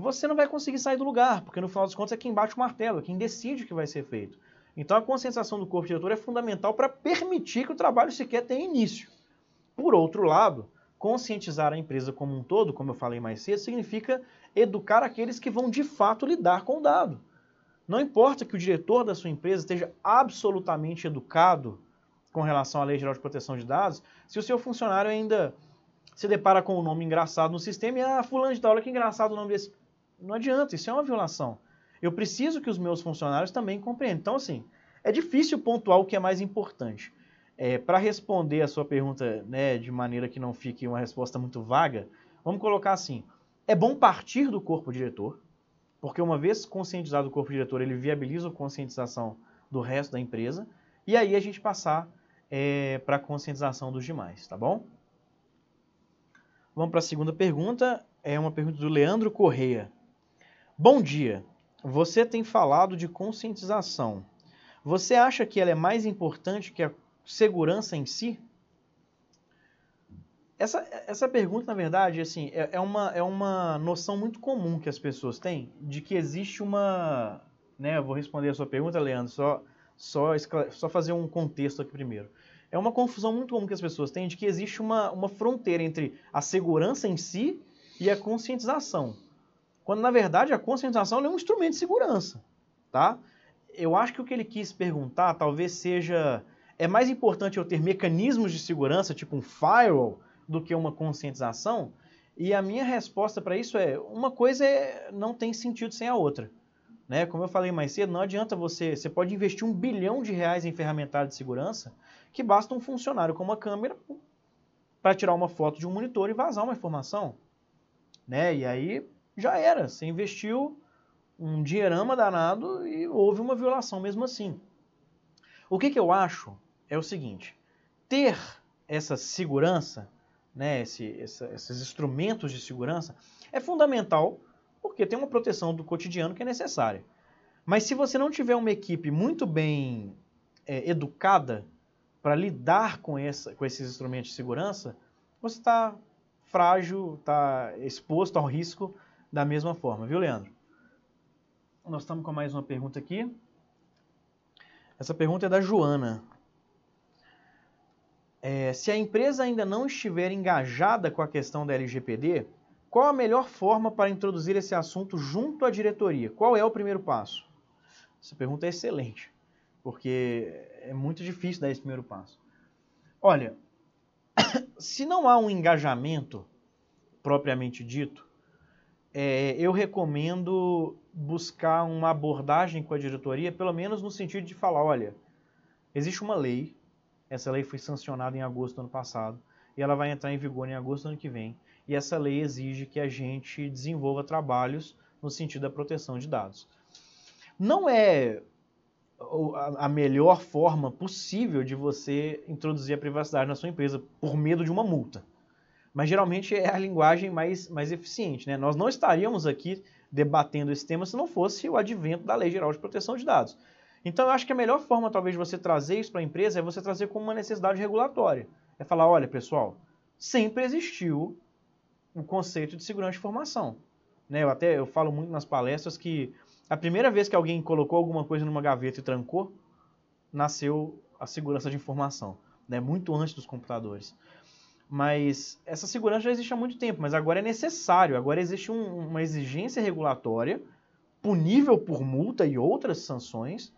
você não vai conseguir sair do lugar, porque no final das contas é quem bate o martelo, é quem decide o que vai ser feito. Então a conscientização do corpo diretor é fundamental para permitir que o trabalho sequer tenha início. Por outro lado, conscientizar a empresa como um todo, como eu falei mais cedo, significa educar aqueles que vão de fato lidar com o dado. Não importa que o diretor da sua empresa esteja absolutamente educado com relação à Lei Geral de Proteção de Dados, se o seu funcionário ainda se depara com um nome engraçado no sistema e, ah, fulano de tal, olha que engraçado o nome desse. Não adianta, isso é uma violação. Eu preciso que os meus funcionários também compreendam. Então, assim, é difícil pontuar o que é mais importante. É, Para responder a sua pergunta né, de maneira que não fique uma resposta muito vaga, vamos colocar assim: é bom partir do corpo diretor, porque uma vez conscientizado o corpo diretor, ele viabiliza a conscientização do resto da empresa, e aí a gente passar é, para a conscientização dos demais, tá bom? Vamos para a segunda pergunta, é uma pergunta do Leandro Correia. Bom dia, você tem falado de conscientização. Você acha que ela é mais importante que a segurança em si? Essa, essa pergunta, na verdade, assim, é, é, uma, é uma noção muito comum que as pessoas têm de que existe uma. Né, eu vou responder a sua pergunta, Leandro, só, só, só fazer um contexto aqui primeiro. É uma confusão muito comum que as pessoas têm de que existe uma, uma fronteira entre a segurança em si e a conscientização. Quando, na verdade, a conscientização é um instrumento de segurança. Tá? Eu acho que o que ele quis perguntar talvez seja é mais importante eu ter mecanismos de segurança, tipo um firewall, do que uma conscientização? E a minha resposta para isso é: uma coisa é, não tem sentido sem a outra. Né? Como eu falei mais cedo, não adianta você. Você pode investir um bilhão de reais em ferramental de segurança, que basta um funcionário com uma câmera para tirar uma foto de um monitor e vazar uma informação. Né? E aí já era. Você investiu um dinheirama danado e houve uma violação mesmo assim. O que, que eu acho é o seguinte: ter essa segurança, né, esse, essa, esses instrumentos de segurança, é fundamental porque tem uma proteção do cotidiano que é necessária. Mas se você não tiver uma equipe muito bem é, educada para lidar com, essa, com esses instrumentos de segurança, você está frágil, está exposto ao risco da mesma forma, viu, Leandro? Nós estamos com mais uma pergunta aqui. Essa pergunta é da Joana. É, se a empresa ainda não estiver engajada com a questão da LGPD, qual a melhor forma para introduzir esse assunto junto à diretoria? Qual é o primeiro passo? Essa pergunta é excelente, porque é muito difícil dar esse primeiro passo. Olha, (coughs) se não há um engajamento propriamente dito, é, eu recomendo buscar uma abordagem com a diretoria, pelo menos no sentido de falar, olha, existe uma lei essa lei foi sancionada em agosto do ano passado e ela vai entrar em vigor em agosto do ano que vem. E essa lei exige que a gente desenvolva trabalhos no sentido da proteção de dados. Não é a melhor forma possível de você introduzir a privacidade na sua empresa por medo de uma multa. Mas geralmente é a linguagem mais, mais eficiente. Né? Nós não estaríamos aqui debatendo esse tema se não fosse o advento da Lei Geral de Proteção de Dados. Então, eu acho que a melhor forma, talvez, de você trazer isso para a empresa é você trazer como uma necessidade regulatória. É falar, olha, pessoal, sempre existiu o conceito de segurança de informação. Né? Eu até eu falo muito nas palestras que a primeira vez que alguém colocou alguma coisa numa gaveta e trancou, nasceu a segurança de informação, né? muito antes dos computadores. Mas essa segurança já existe há muito tempo, mas agora é necessário, agora existe um, uma exigência regulatória punível por multa e outras sanções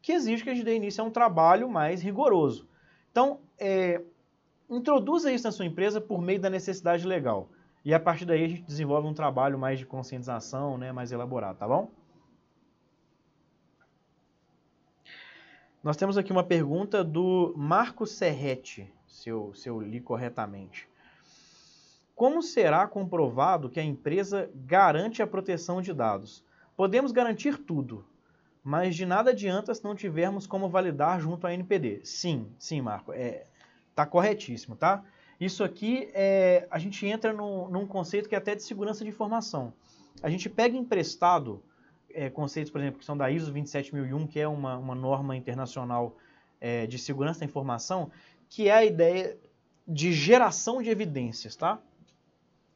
que exige que a gente dê início a um trabalho mais rigoroso. Então, é, introduza isso na sua empresa por meio da necessidade legal. E a partir daí a gente desenvolve um trabalho mais de conscientização, né, mais elaborado, tá bom? Nós temos aqui uma pergunta do Marco Serretti, se eu, se eu li corretamente. Como será comprovado que a empresa garante a proteção de dados? Podemos garantir tudo, mas de nada adianta se não tivermos como validar junto à NPD. Sim, sim, Marco, é, tá corretíssimo, tá? Isso aqui, é, a gente entra no, num conceito que é até de segurança de informação. A gente pega emprestado é, conceitos, por exemplo, que são da ISO 27001, que é uma, uma norma internacional é, de segurança da informação, que é a ideia de geração de evidências, tá?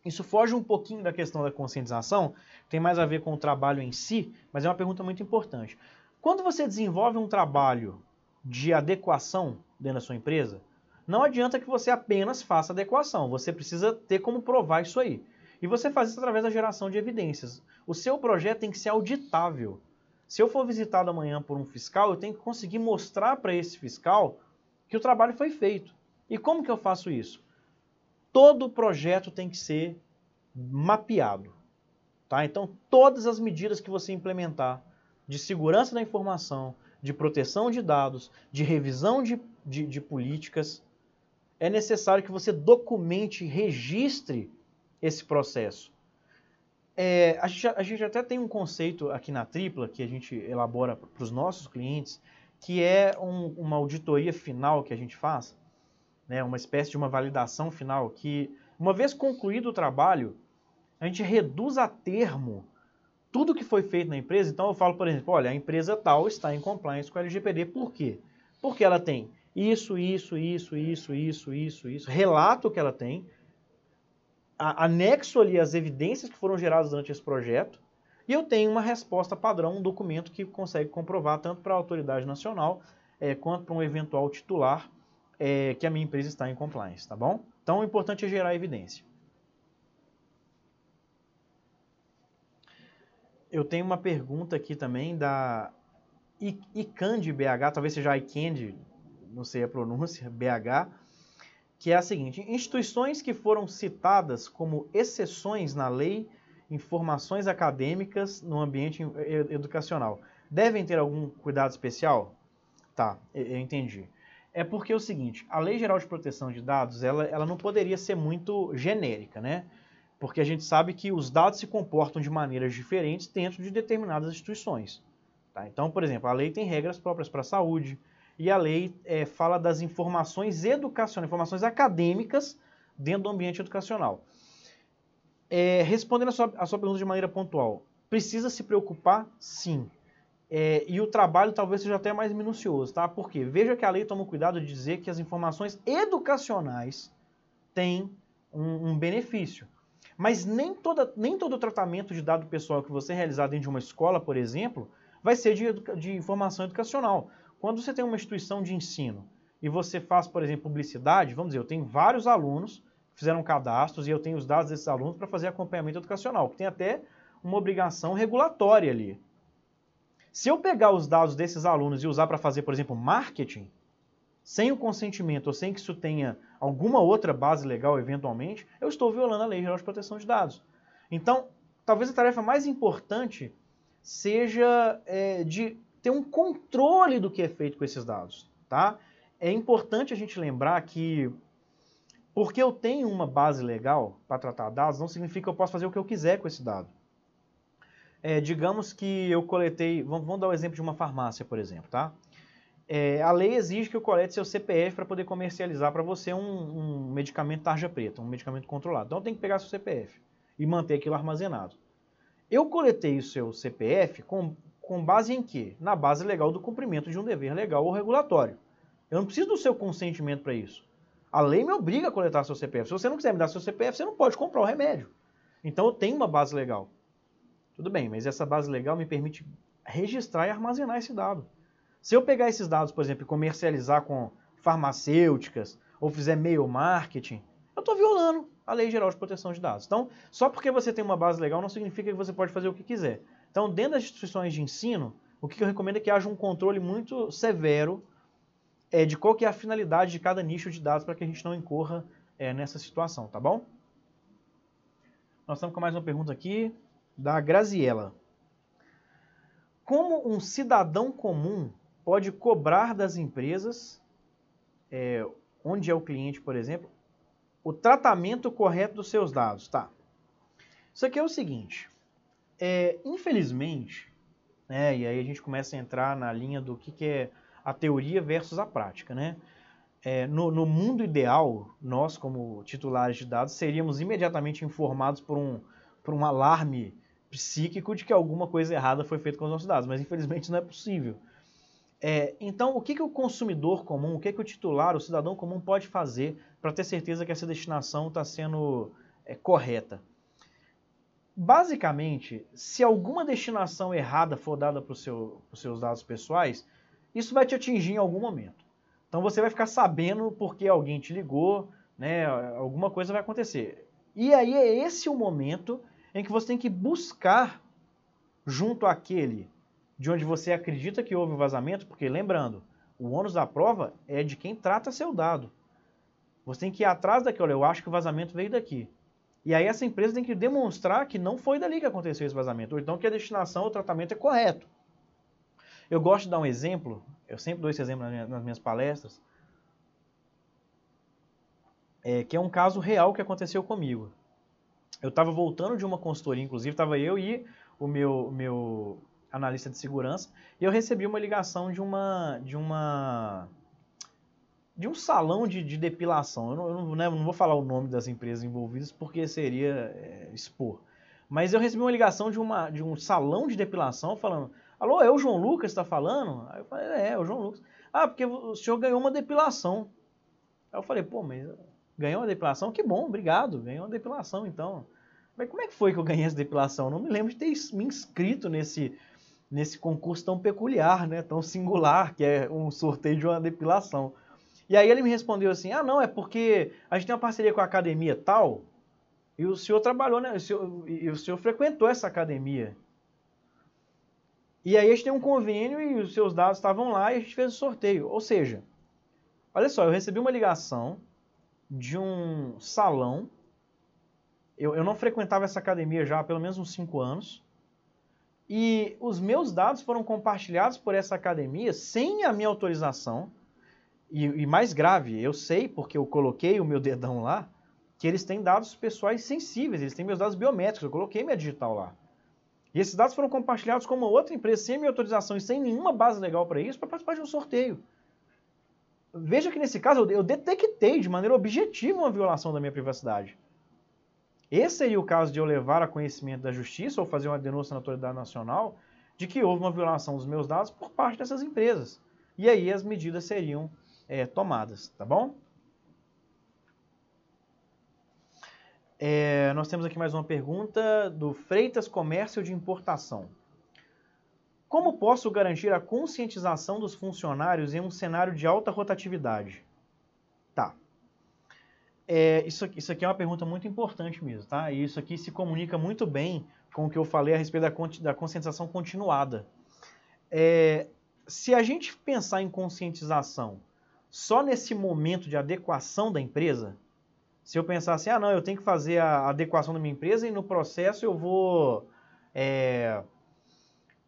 Isso foge um pouquinho da questão da conscientização, tem mais a ver com o trabalho em si, mas é uma pergunta muito importante. Quando você desenvolve um trabalho de adequação dentro da sua empresa, não adianta que você apenas faça adequação, você precisa ter como provar isso aí. E você faz isso através da geração de evidências. O seu projeto tem que ser auditável. Se eu for visitado amanhã por um fiscal, eu tenho que conseguir mostrar para esse fiscal que o trabalho foi feito. E como que eu faço isso? Todo projeto tem que ser mapeado. Tá? Então, todas as medidas que você implementar de segurança da informação, de proteção de dados, de revisão de, de, de políticas, é necessário que você documente, registre esse processo. É, a, gente, a, gente, até tem um conceito aqui na Tripla que a gente elabora para os nossos clientes, que é um, uma auditoria final que a gente faz, né, uma espécie de uma validação final, que uma vez concluído o trabalho, a gente reduz a termo tudo que foi feito na empresa. Então eu falo, por exemplo, olha, a empresa tal está em compliance com a LGPD. Por quê? Porque ela tem isso, isso, isso, isso, isso, isso, isso, relato que ela tem, anexo ali as evidências que foram geradas durante esse projeto, e eu tenho uma resposta padrão, um documento que consegue comprovar tanto para a autoridade nacional é, quanto para um eventual titular é, que a minha empresa está em compliance, tá bom? Então o importante é gerar evidência. Eu tenho uma pergunta aqui também da Icand BH, talvez seja Icand, não sei a pronúncia, BH, que é a seguinte: instituições que foram citadas como exceções na lei, informações acadêmicas no ambiente educacional, devem ter algum cuidado especial? Tá, eu entendi. É porque é o seguinte, a Lei Geral de Proteção de Dados, ela, ela não poderia ser muito genérica, né? Porque a gente sabe que os dados se comportam de maneiras diferentes dentro de determinadas instituições. Tá? Então, por exemplo, a lei tem regras próprias para a saúde, e a lei é, fala das informações educacionais, informações acadêmicas dentro do ambiente educacional. É, respondendo a sua, a sua pergunta de maneira pontual, precisa se preocupar? Sim. É, e o trabalho talvez seja até mais minucioso, tá? Porque veja que a lei toma cuidado de dizer que as informações educacionais têm um, um benefício. Mas nem, toda, nem todo tratamento de dado pessoal que você realizar dentro de uma escola, por exemplo, vai ser de, de informação educacional. Quando você tem uma instituição de ensino e você faz, por exemplo, publicidade, vamos dizer, eu tenho vários alunos fizeram cadastros e eu tenho os dados desses alunos para fazer acompanhamento educacional, que tem até uma obrigação regulatória ali. Se eu pegar os dados desses alunos e usar para fazer, por exemplo, marketing, sem o consentimento ou sem que isso tenha alguma outra base legal eventualmente, eu estou violando a Lei Geral de Proteção de Dados. Então, talvez a tarefa mais importante seja é, de ter um controle do que é feito com esses dados, tá? É importante a gente lembrar que porque eu tenho uma base legal para tratar dados, não significa que eu posso fazer o que eu quiser com esse dado. É, digamos que eu coletei, vamos, vamos, dar o exemplo de uma farmácia, por exemplo, tá? É, a lei exige que eu colete seu CPF para poder comercializar para você um, um, medicamento tarja preta, um medicamento controlado. Então tenho que pegar seu CPF e manter aquilo armazenado. Eu coletei o seu CPF com com base em quê? Na base legal do cumprimento de um dever legal ou regulatório. Eu não preciso do seu consentimento para isso. A lei me obriga a coletar seu CPF. Se você não quiser me dar seu CPF, você não pode comprar o remédio. Então eu tenho uma base legal. Tudo bem, mas essa base legal me permite registrar e armazenar esse dado. Se eu pegar esses dados, por exemplo, e comercializar com farmacêuticas ou fizer mail marketing, eu estou violando a Lei Geral de Proteção de Dados. Então, só porque você tem uma base legal não significa que você pode fazer o que quiser. Então, dentro das instituições de ensino, o que eu recomendo é que haja um controle muito severo é, de qual que é a finalidade de cada nicho de dados para que a gente não incorra é, nessa situação, tá bom? Nós estamos com mais uma pergunta aqui da Graziella. Como um cidadão comum pode cobrar das empresas, é, onde é o cliente, por exemplo, o tratamento correto dos seus dados? Tá. Isso aqui é o seguinte. É, infelizmente, né, e aí a gente começa a entrar na linha do que, que é a teoria versus a prática. Né? É, no, no, mundo ideal, nós, como titulares de dados, seríamos imediatamente informados por um, por um alarme psíquico de que alguma coisa errada foi feita com os nossos dados, mas infelizmente não é possível. É, então, o que, que o consumidor comum, o que, que o titular, o cidadão comum pode fazer para ter certeza que essa destinação está sendo é, correta? Basicamente, se alguma destinação errada for dada para seu, os seus dados pessoais, isso vai te atingir em algum momento. Então você vai ficar sabendo porque alguém te ligou, né, alguma coisa vai acontecer. E aí é esse o momento em que você tem que buscar junto àquele de onde você acredita que houve um vazamento, porque lembrando, o ônus da prova é de quem trata seu dado. Você tem que ir atrás daquilo, eu acho que o vazamento veio daqui. E aí essa empresa tem que demonstrar que não foi dali que aconteceu esse vazamento, ou então que a destinação ou tratamento é correto. Eu gosto de dar um exemplo, eu sempre dou esse exemplo nas minhas palestras, é, que é um caso real que aconteceu comigo. Eu estava voltando de uma consultoria, inclusive, estava eu e o meu, meu analista de segurança, e eu recebi uma ligação de uma de uma de um salão de, de depilação. Eu, não, eu não, né, não, vou falar o nome das empresas envolvidas porque seria é, expor. Mas eu recebi uma ligação de, uma, de um salão de depilação falando: Alô, é o João Lucas que está falando? Aí eu falei: É, é o João Lucas. Ah, porque o senhor ganhou uma depilação. Aí eu falei: Pô, mas ganhou uma depilação? Que bom, obrigado. Ganhou uma depilação então. Mas como é que foi que eu ganhei essa depilação? Eu não me lembro de ter me inscrito nesse, nesse concurso tão peculiar, né? tão singular, que é um sorteio de uma depilação. E aí ele me respondeu assim: ah, não, é porque a gente tem uma parceria com a academia tal, e o senhor trabalhou, né? O senhor, e o senhor frequentou essa academia. E aí a gente tem um convênio e os seus dados estavam lá e a gente fez o sorteio. Ou seja, olha só, eu recebi uma ligação de um salão. Eu, eu não frequentava essa academia já há pelo menos uns 5 anos. E os meus dados foram compartilhados por essa academia sem a minha autorização. E, e, mais grave, eu sei, porque eu coloquei o meu dedão lá, que eles têm dados pessoais sensíveis, eles têm meus dados biométricos, eu coloquei minha digital lá. E esses dados foram compartilhados com uma outra empresa sem minha autorização e sem nenhuma base legal para isso, para participar de um sorteio. Veja que nesse caso eu detectei de maneira objetiva uma violação da minha privacidade. Esse seria o caso de eu levar a conhecimento da justiça ou fazer uma denúncia na autoridade nacional de que houve uma violação dos meus dados por parte dessas empresas. E aí as medidas seriam é, tomadas, tá bom? É, nós temos aqui mais uma pergunta do Freitas Comércio de Importação. Como posso garantir a conscientização dos funcionários em um cenário de alta rotatividade? Tá. É, isso, isso aqui é uma pergunta muito importante mesmo, tá? E isso aqui se comunica muito bem com o que eu falei a respeito da, da conscientização continuada. É, se a gente pensar em conscientização só nesse momento de adequação da empresa, se eu pensar assim, ah não, eu tenho que fazer a adequação da minha empresa e no processo eu vou é,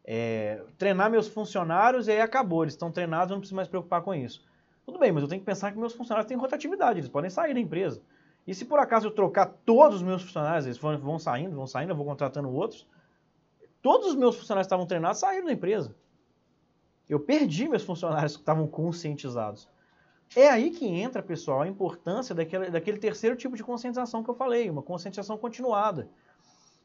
é, treinar meus funcionários e aí acabou, eles estão treinados, eu não preciso mais preocupar com isso. Tudo bem, mas eu tenho que pensar que meus funcionários têm rotatividade, eles podem sair da empresa. E se por acaso eu trocar todos os meus funcionários, eles vão saindo, vão saindo, eu vou contratando outros, todos os meus funcionários que estavam treinados saíram da empresa. Eu perdi meus funcionários que estavam conscientizados. É aí que entra, pessoal, a importância daquele, daquele terceiro tipo de conscientização que eu falei, uma conscientização continuada.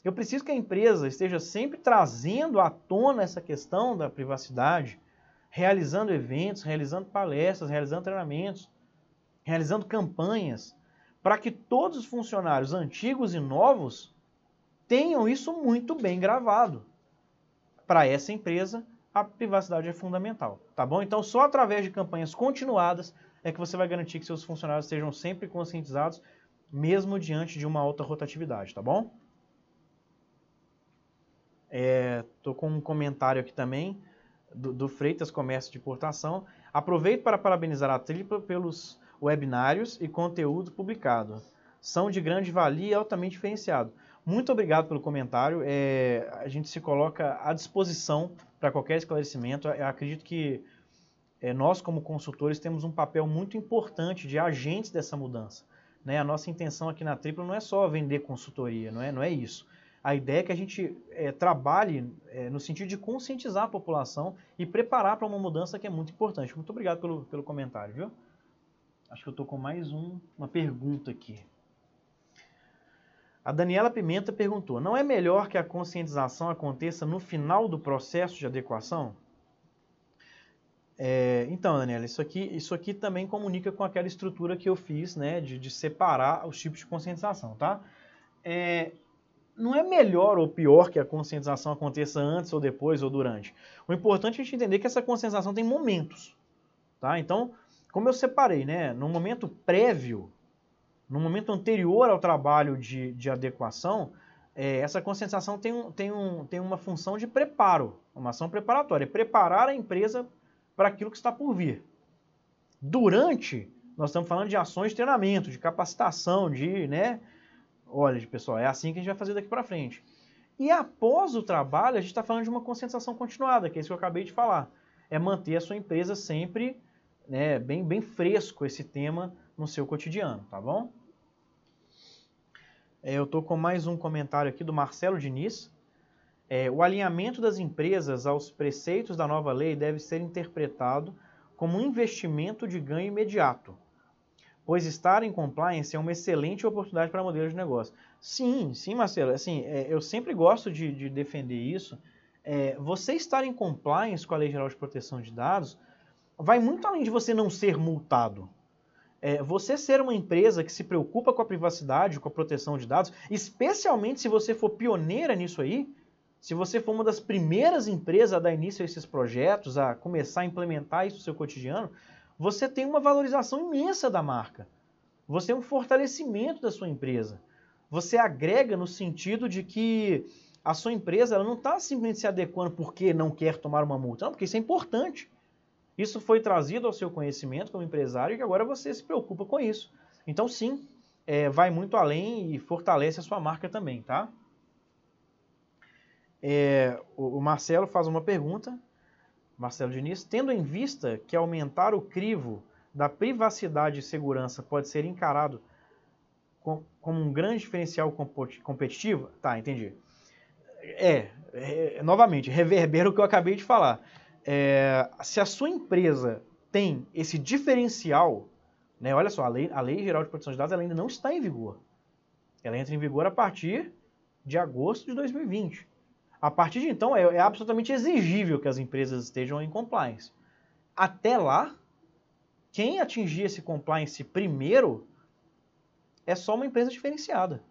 Eu preciso que a empresa esteja sempre trazendo à tona essa questão da privacidade, realizando eventos, realizando palestras, realizando treinamentos, realizando campanhas, para que todos os funcionários antigos e novos tenham isso muito bem gravado. Para essa empresa, a privacidade é fundamental, tá bom? Então, só através de campanhas continuadas é que você vai garantir que seus funcionários estejam sempre conscientizados, mesmo diante de uma alta rotatividade, tá bom? É, com um comentário aqui também do, do, Freitas Comércio de Importação. Aproveito para parabenizar a Tripla pelos webinários e conteúdo publicado. São de grande valia e altamente diferenciado. Muito obrigado pelo comentário. É, a gente se coloca à disposição para qualquer esclarecimento. Eu acredito que é, nós, como consultores, temos um papel muito importante de agentes dessa mudança. Né? A nossa intenção aqui na Tripla não é só vender consultoria, não é, não é isso. A ideia é que a gente é, trabalhe é, no sentido de conscientizar a população e preparar para uma mudança que é muito importante. Muito obrigado pelo, pelo comentário, viu? Acho que eu estou com mais um, uma pergunta aqui. A Daniela Pimenta perguntou: não é melhor que a conscientização aconteça no final do processo de adequação? É, então, Daniela, isso aqui, isso aqui também comunica com aquela estrutura que eu fiz, né, de, de separar os tipos de conscientização, tá? É, não é melhor ou pior que a conscientização aconteça antes ou depois ou durante. O importante é a gente entender que essa conscientização tem momentos, tá? Então, como eu separei, né, no momento prévio, no momento anterior ao trabalho de, de adequação, é, essa conscientização tem, tem, um, tem uma função de preparo, uma ação preparatória, é preparar a empresa para aquilo que está por vir. Durante, nós estamos falando de ações de treinamento, de capacitação, de, né, olha, pessoal, é assim que a gente vai fazer daqui para frente. E após o trabalho, a gente está falando de uma conscientização continuada, que é isso que eu acabei de falar. É manter a sua empresa sempre né, bem, bem fresco esse tema no seu cotidiano, tá bom? É, eu estou com mais um comentário aqui do Marcelo Diniz. É, o alinhamento das empresas aos preceitos da nova lei deve ser interpretado como um investimento de ganho imediato, pois estar em compliance é uma excelente oportunidade para modelos de negócio. Sim, sim, Marcelo. Assim, é, eu sempre gosto de, de defender isso. É, você estar em compliance com a Lei Geral de Proteção de Dados vai muito além de você não ser multado. É, você ser uma empresa que se preocupa com a privacidade, com a proteção de dados, especialmente se você for pioneira nisso aí, se você for uma das primeiras empresas a dar início a esses projetos, a começar a implementar isso no seu cotidiano, você tem uma valorização imensa da marca. Você tem um fortalecimento da sua empresa você agrega no sentido de que a sua empresa ela não está simplesmente se adequando porque não quer tomar uma multa, não, porque isso é importante. Isso foi trazido ao seu conhecimento como empresário e agora você se preocupa com isso. Então, sim, é, vai muito além e fortalece a sua marca também, tá? É, o, Marcelo faz uma pergunta, Marcelo Diniz, tendo em vista que aumentar o crivo da privacidade e segurança pode ser encarado como um grande diferencial competitivo? Tá, entendi. É, é novamente, reverbera o que eu acabei de falar. É, se a sua empresa tem esse diferencial, né, olha só, a lei, a lei Geral de Proteção de Dados ainda não está em vigor. Ela entra em vigor a partir de agosto de 2020. A partir de então, é, é absolutamente exigível que as empresas estejam em compliance. Até lá, quem atingir esse compliance primeiro é só uma empresa diferenciada.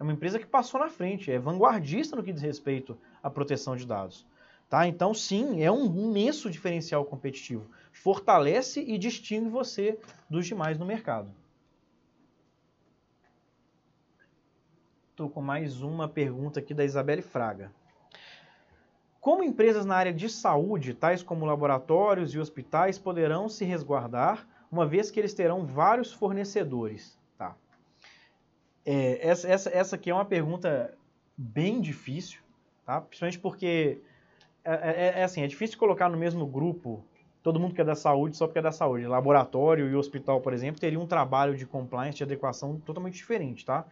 É uma empresa que passou na frente, é vanguardista no que diz respeito à proteção de dados. Tá? Então, sim, é um imenso diferencial competitivo. Fortalece e distingue você dos demais no mercado. Estou com mais uma pergunta aqui da Isabelle Fraga. Como empresas na área de saúde, tais como laboratórios e hospitais, poderão se resguardar, uma vez que eles terão vários fornecedores? É, essa, essa, essa aqui é uma pergunta bem difícil, tá? principalmente porque é, é, é, assim, é difícil colocar no mesmo grupo todo mundo que é da saúde só porque é da saúde. Laboratório e hospital, por exemplo, teria um trabalho de compliance, de adequação totalmente diferente. Tá?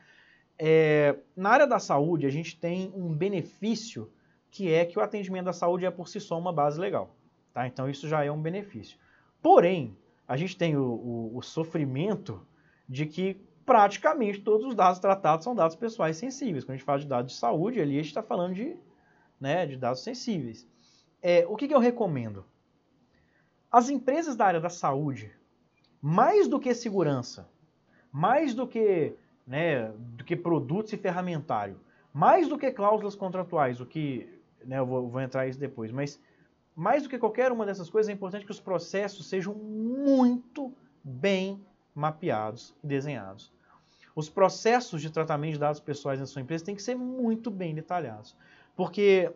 É, na área da saúde, a gente tem um benefício que é que o atendimento da saúde é por si só uma base legal. Tá? Então isso já é um benefício. Porém, a gente tem o, o, o sofrimento de que praticamente todos os dados tratados são dados pessoais sensíveis. Quando a gente fala de dados de saúde, ali a gente está falando de, né, de dados sensíveis. É, o que, que eu recomendo? As empresas da área da saúde, mais do que segurança, mais do que, né, do que produtos e ferramentário, mais do que cláusulas contratuais, o que né, eu vou, vou entrar isso depois, mas mais do que qualquer uma dessas coisas, é importante que os processos sejam muito bem mapeados e desenhados. Os processos de tratamento de dados pessoais na sua empresa têm que ser muito bem detalhados. Porque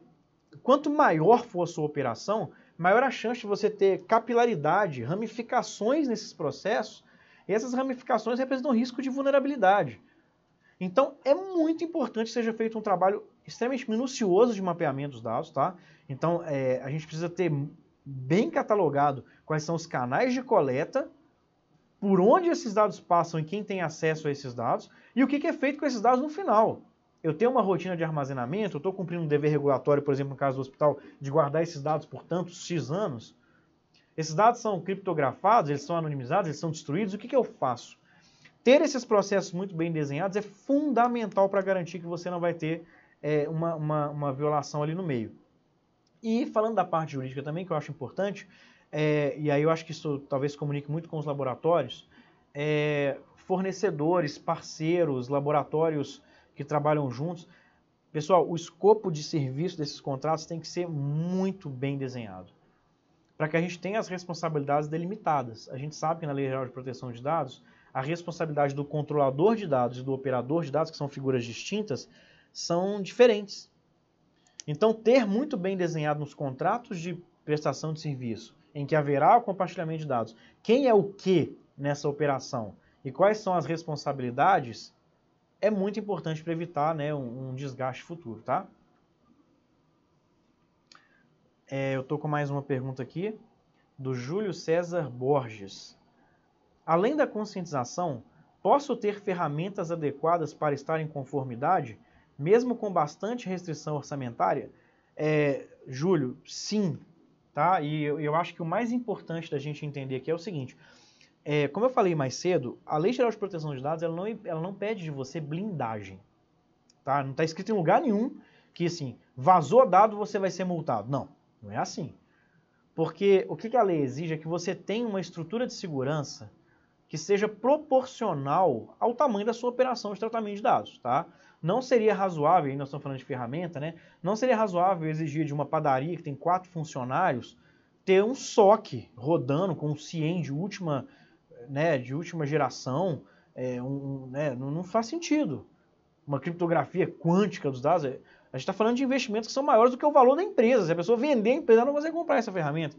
quanto maior for a sua operação, maior a chance de você ter capilaridade, ramificações nesses processos, e essas ramificações representam risco de vulnerabilidade. Então, é muito importante que seja feito um trabalho extremamente minucioso de mapeamento dos dados, tá? Então, é, a gente precisa ter bem catalogado quais são os canais de coleta, por onde esses dados passam e quem tem acesso a esses dados, e o que é feito com esses dados no final. Eu tenho uma rotina de armazenamento, eu estou cumprindo um dever regulatório, por exemplo, no caso do hospital, de guardar esses dados por tantos X anos. Esses dados são criptografados, eles são anonimizados, eles são destruídos. O que, que eu faço? Ter esses processos muito bem desenhados é fundamental para garantir que você não vai ter é, uma, uma, uma violação ali no meio. E falando da parte jurídica também, que eu acho importante, é, e aí eu acho que isso talvez comunique muito com os laboratórios, é, fornecedores, parceiros, laboratórios que trabalham juntos. Pessoal, o escopo de serviço desses contratos tem que ser muito bem desenhado, para que a gente tenha as responsabilidades delimitadas. A gente sabe que na Lei Geral de Proteção de Dados, a responsabilidade do controlador de dados e do operador de dados, que são figuras distintas, são diferentes. Então, ter muito bem desenhado nos contratos de prestação de serviço, em que haverá o compartilhamento de dados, quem é o que nessa operação e quais são as responsabilidades, é muito importante para evitar né, um, um, desgaste futuro, tá? É, eu estou com mais uma pergunta aqui, do Júlio César Borges. Além da conscientização, posso ter ferramentas adequadas para estar em conformidade, mesmo com bastante restrição orçamentária? É, Júlio, sim, tá? E eu, eu, acho que o mais importante da gente entender aqui é o seguinte: é, como eu falei mais cedo, a Lei Geral de Proteção de Dados ela não, ela não pede de você blindagem, tá? Não está escrito em lugar nenhum que assim vazou dado você vai ser multado. Não, não é assim. Porque o que a lei exige é que você tenha uma estrutura de segurança que seja proporcional ao tamanho da sua operação de tratamento de dados, tá? Não seria razoável, e nós estamos falando de ferramenta, né? Não seria razoável exigir de uma padaria que tem quatro funcionários ter um SOC rodando com um CIEM de última, né, de última geração, é, um, né, não, não, faz sentido. Uma criptografia quântica dos dados, é, a gente está falando de investimentos que são maiores do que o valor da empresa. Se a pessoa vender a empresa, ela não vai comprar essa ferramenta.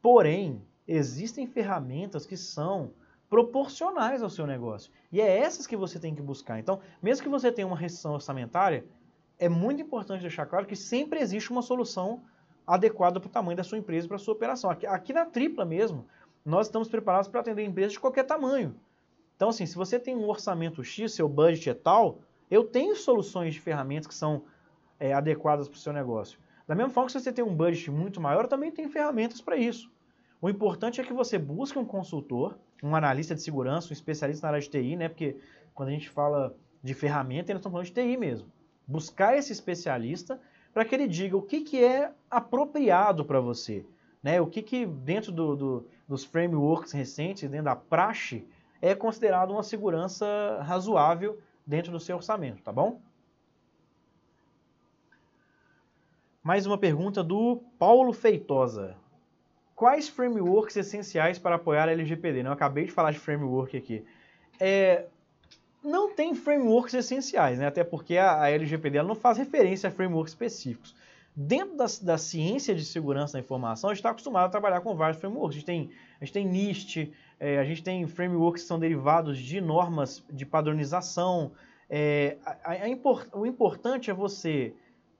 Porém, existem ferramentas que são proporcionais ao seu negócio. E é essas que você tem que buscar. Então, mesmo que você tenha uma restrição orçamentária, é muito importante deixar claro que sempre existe uma solução adequada para o tamanho da sua empresa para a sua operação. Aqui, aqui, na tripla mesmo, nós estamos preparados para atender empresas de qualquer tamanho. Então, assim, se você tem um orçamento X, seu budget é tal, eu tenho soluções de ferramentas que são é, adequadas para o seu negócio. Da mesma forma que se você tem um budget muito maior, eu também tenho ferramentas para isso. O importante é que você busque um consultor, um analista de segurança, um especialista na área de TI, né? Porque quando a gente fala de ferramenta, nós estamos falando de TI mesmo. Buscar esse especialista para que ele diga o que, que é apropriado para você. Né? O que, que dentro do, do, dos frameworks recentes, dentro da praxe, é considerado uma segurança razoável dentro do seu orçamento, tá bom? Mais uma pergunta do Paulo Feitosa. Quais frameworks essenciais para apoiar a LGPD? Não, eu acabei de falar de framework aqui. É, não tem frameworks essenciais, né? até porque a, a LGPD não faz referência a frameworks específicos. Dentro da, da, ciência de segurança da informação, a gente está acostumado a trabalhar com vários frameworks. A gente tem, a gente tem NIST, é, a gente tem frameworks que são derivados de normas de padronização. É, a, a import, o importante é você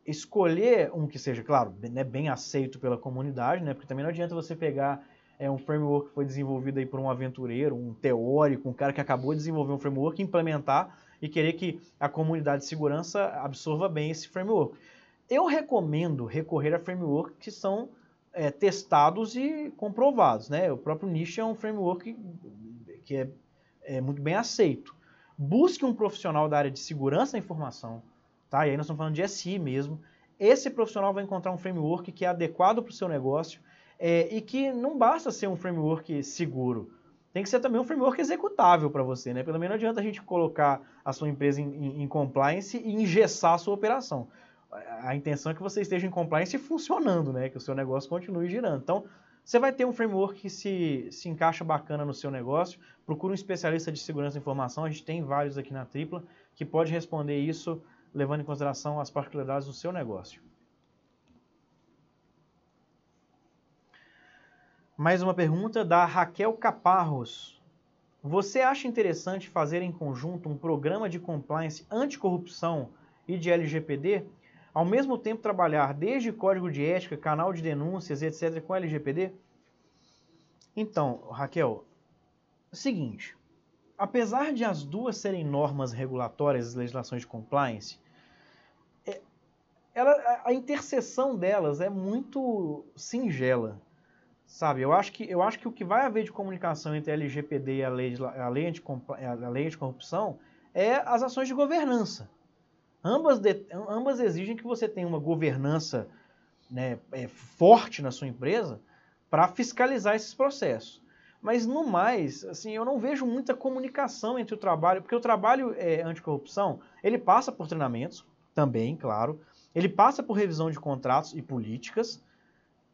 escolher um que seja, claro, né, bem aceito pela comunidade, né, porque também não adianta você pegar é, um framework que foi desenvolvido aí por um aventureiro, um teórico, um cara que acabou de desenvolver um framework, implementar e querer que a comunidade de segurança absorva bem esse framework. Eu recomendo recorrer a frameworks que são é, testados e comprovados. Né? O próprio Niche é um framework que é, é muito bem aceito. Busque um profissional da área de segurança da informação, Tá? E aí nós estamos falando de SI mesmo. Esse profissional vai encontrar um framework que é adequado para o seu negócio é, e que não basta ser um framework seguro. Tem que ser também um framework executável para você, né? Pelo menos não adianta a gente colocar a sua empresa em, em, em compliance e engessar a sua operação. A intenção é que você esteja em compliance funcionando, né? Que o seu negócio continue girando. Então, você vai ter um framework que se, se encaixa bacana no seu negócio. Procura um especialista de segurança da informação. A gente tem vários aqui na Tripla que pode responder isso levando em consideração as particularidades do seu negócio. Mais uma pergunta da Raquel Caparros. Você acha interessante fazer em conjunto um programa de compliance anticorrupção e de LGPD, ao mesmo tempo trabalhar desde código de ética, canal de denúncias, etc., com LGPD? Então, Raquel, seguinte, apesar de as duas serem normas regulatórias e legislações de compliance, ela, a, interseção delas é muito singela, sabe? Eu acho que, eu acho que o que vai haver de comunicação entre a LGPD e a lei, a lei, a lei de corrupção é as ações de governança. Ambas, de, ambas exigem que você tenha uma governança né, é, forte na sua empresa para fiscalizar esses processos. Mas no mais, assim, eu não vejo muita comunicação entre o trabalho, porque o trabalho é, anticorrupção, ele passa por treinamentos, também, claro, ele passa por revisão de contratos e políticas,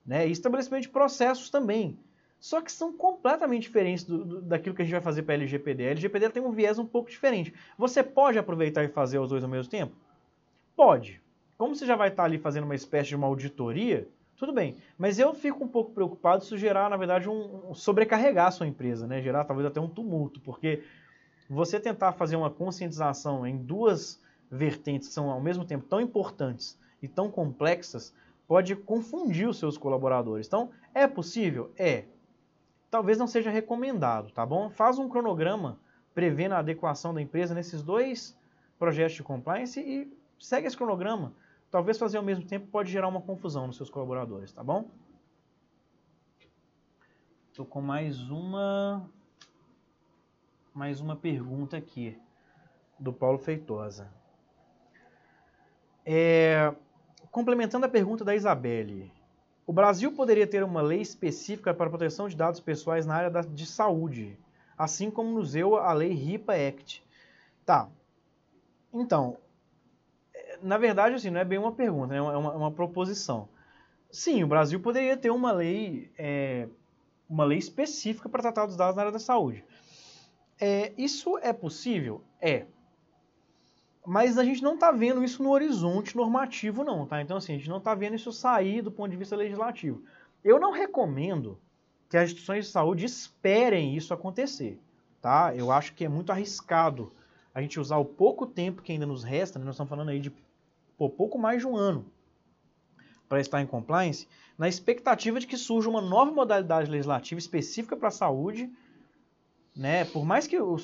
né, e estabelecimento de processos também. Só que são completamente diferentes do, do, daquilo que a gente vai fazer para a LGPD. A LGPD tem um viés um pouco diferente. Você pode aproveitar e fazer os dois ao mesmo tempo? Pode. Como você já vai estar ali fazendo uma espécie de uma auditoria, tudo bem. Mas eu fico um pouco preocupado se gerar, na verdade, um, um sobrecarregar a sua empresa, né? Gerar talvez até um tumulto, porque você tentar fazer uma conscientização em duas vertentes são ao mesmo tempo tão importantes e tão complexas, pode confundir os seus colaboradores. Então, é possível? É. Talvez não seja recomendado, tá bom? Faz um cronograma prevendo a adequação da empresa nesses dois projetos de compliance e segue esse cronograma. Talvez fazer ao mesmo tempo pode gerar uma confusão nos seus colaboradores, tá bom? Estou com mais uma mais uma pergunta aqui do Paulo Feitosa. É, complementando a pergunta da Isabelle, o Brasil poderia ter uma lei específica para proteção de dados pessoais na área da, de saúde, assim como nos deu a lei RIPA Act. Tá. Então, é, na verdade, assim, não é bem uma pergunta, né? é uma, é uma proposição. Sim, o Brasil poderia ter uma lei, é, uma lei específica para tratar dos dados na área da saúde. É, isso é possível? É. Mas a gente não está vendo isso no horizonte normativo, não, tá? Então, assim, a gente não está vendo isso sair do ponto de vista legislativo. Eu não recomendo que as instituições de saúde esperem isso acontecer, tá? Eu acho que é muito arriscado a gente usar o pouco tempo que ainda nos resta, né? nós estamos falando aí de pô, pouco mais de um ano para estar em compliance, na expectativa de que surja uma nova modalidade legislativa específica para a saúde né? Por mais que o,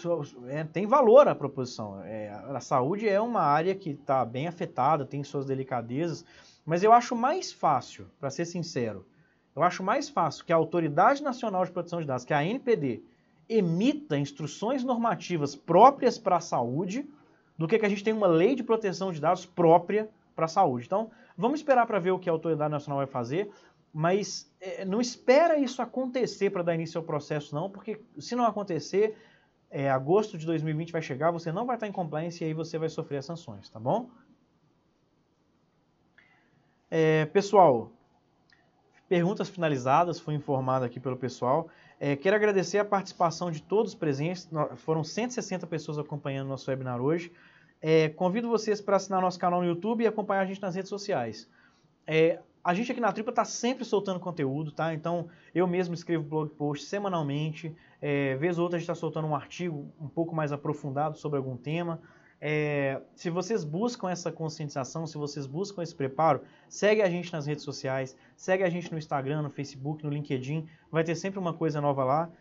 é, tem valor a proposição, é, a saúde é uma área que está bem afetada, tem suas delicadezas, mas eu acho mais fácil, para ser sincero, eu acho mais fácil que a Autoridade Nacional de Proteção de Dados, que é a ANPD, emita instruções normativas próprias para a saúde, do que que a gente tem uma lei de proteção de dados própria para a saúde. Então, vamos esperar para ver o que a Autoridade Nacional vai fazer mas é, não espera isso acontecer para dar início ao processo, não, porque se não acontecer, é, agosto de 2020 vai chegar, você não vai estar em compliance e aí você vai sofrer as sanções, tá bom? É, pessoal, perguntas finalizadas, fui informado aqui pelo pessoal. É, quero agradecer a participação de todos os presentes, foram 160 pessoas acompanhando nosso webinar hoje. É, convido vocês para assinar nosso canal no YouTube e acompanhar a gente nas redes sociais. É, a gente aqui na Tripa está sempre soltando conteúdo, tá? Então, eu mesmo escrevo blog post semanalmente. É, vez ou outra a gente está soltando um artigo um pouco mais aprofundado sobre algum tema. É, se vocês buscam essa conscientização, se vocês buscam esse preparo, segue a gente nas redes sociais, segue a gente no Instagram, no Facebook, no LinkedIn. Vai ter sempre uma coisa nova lá.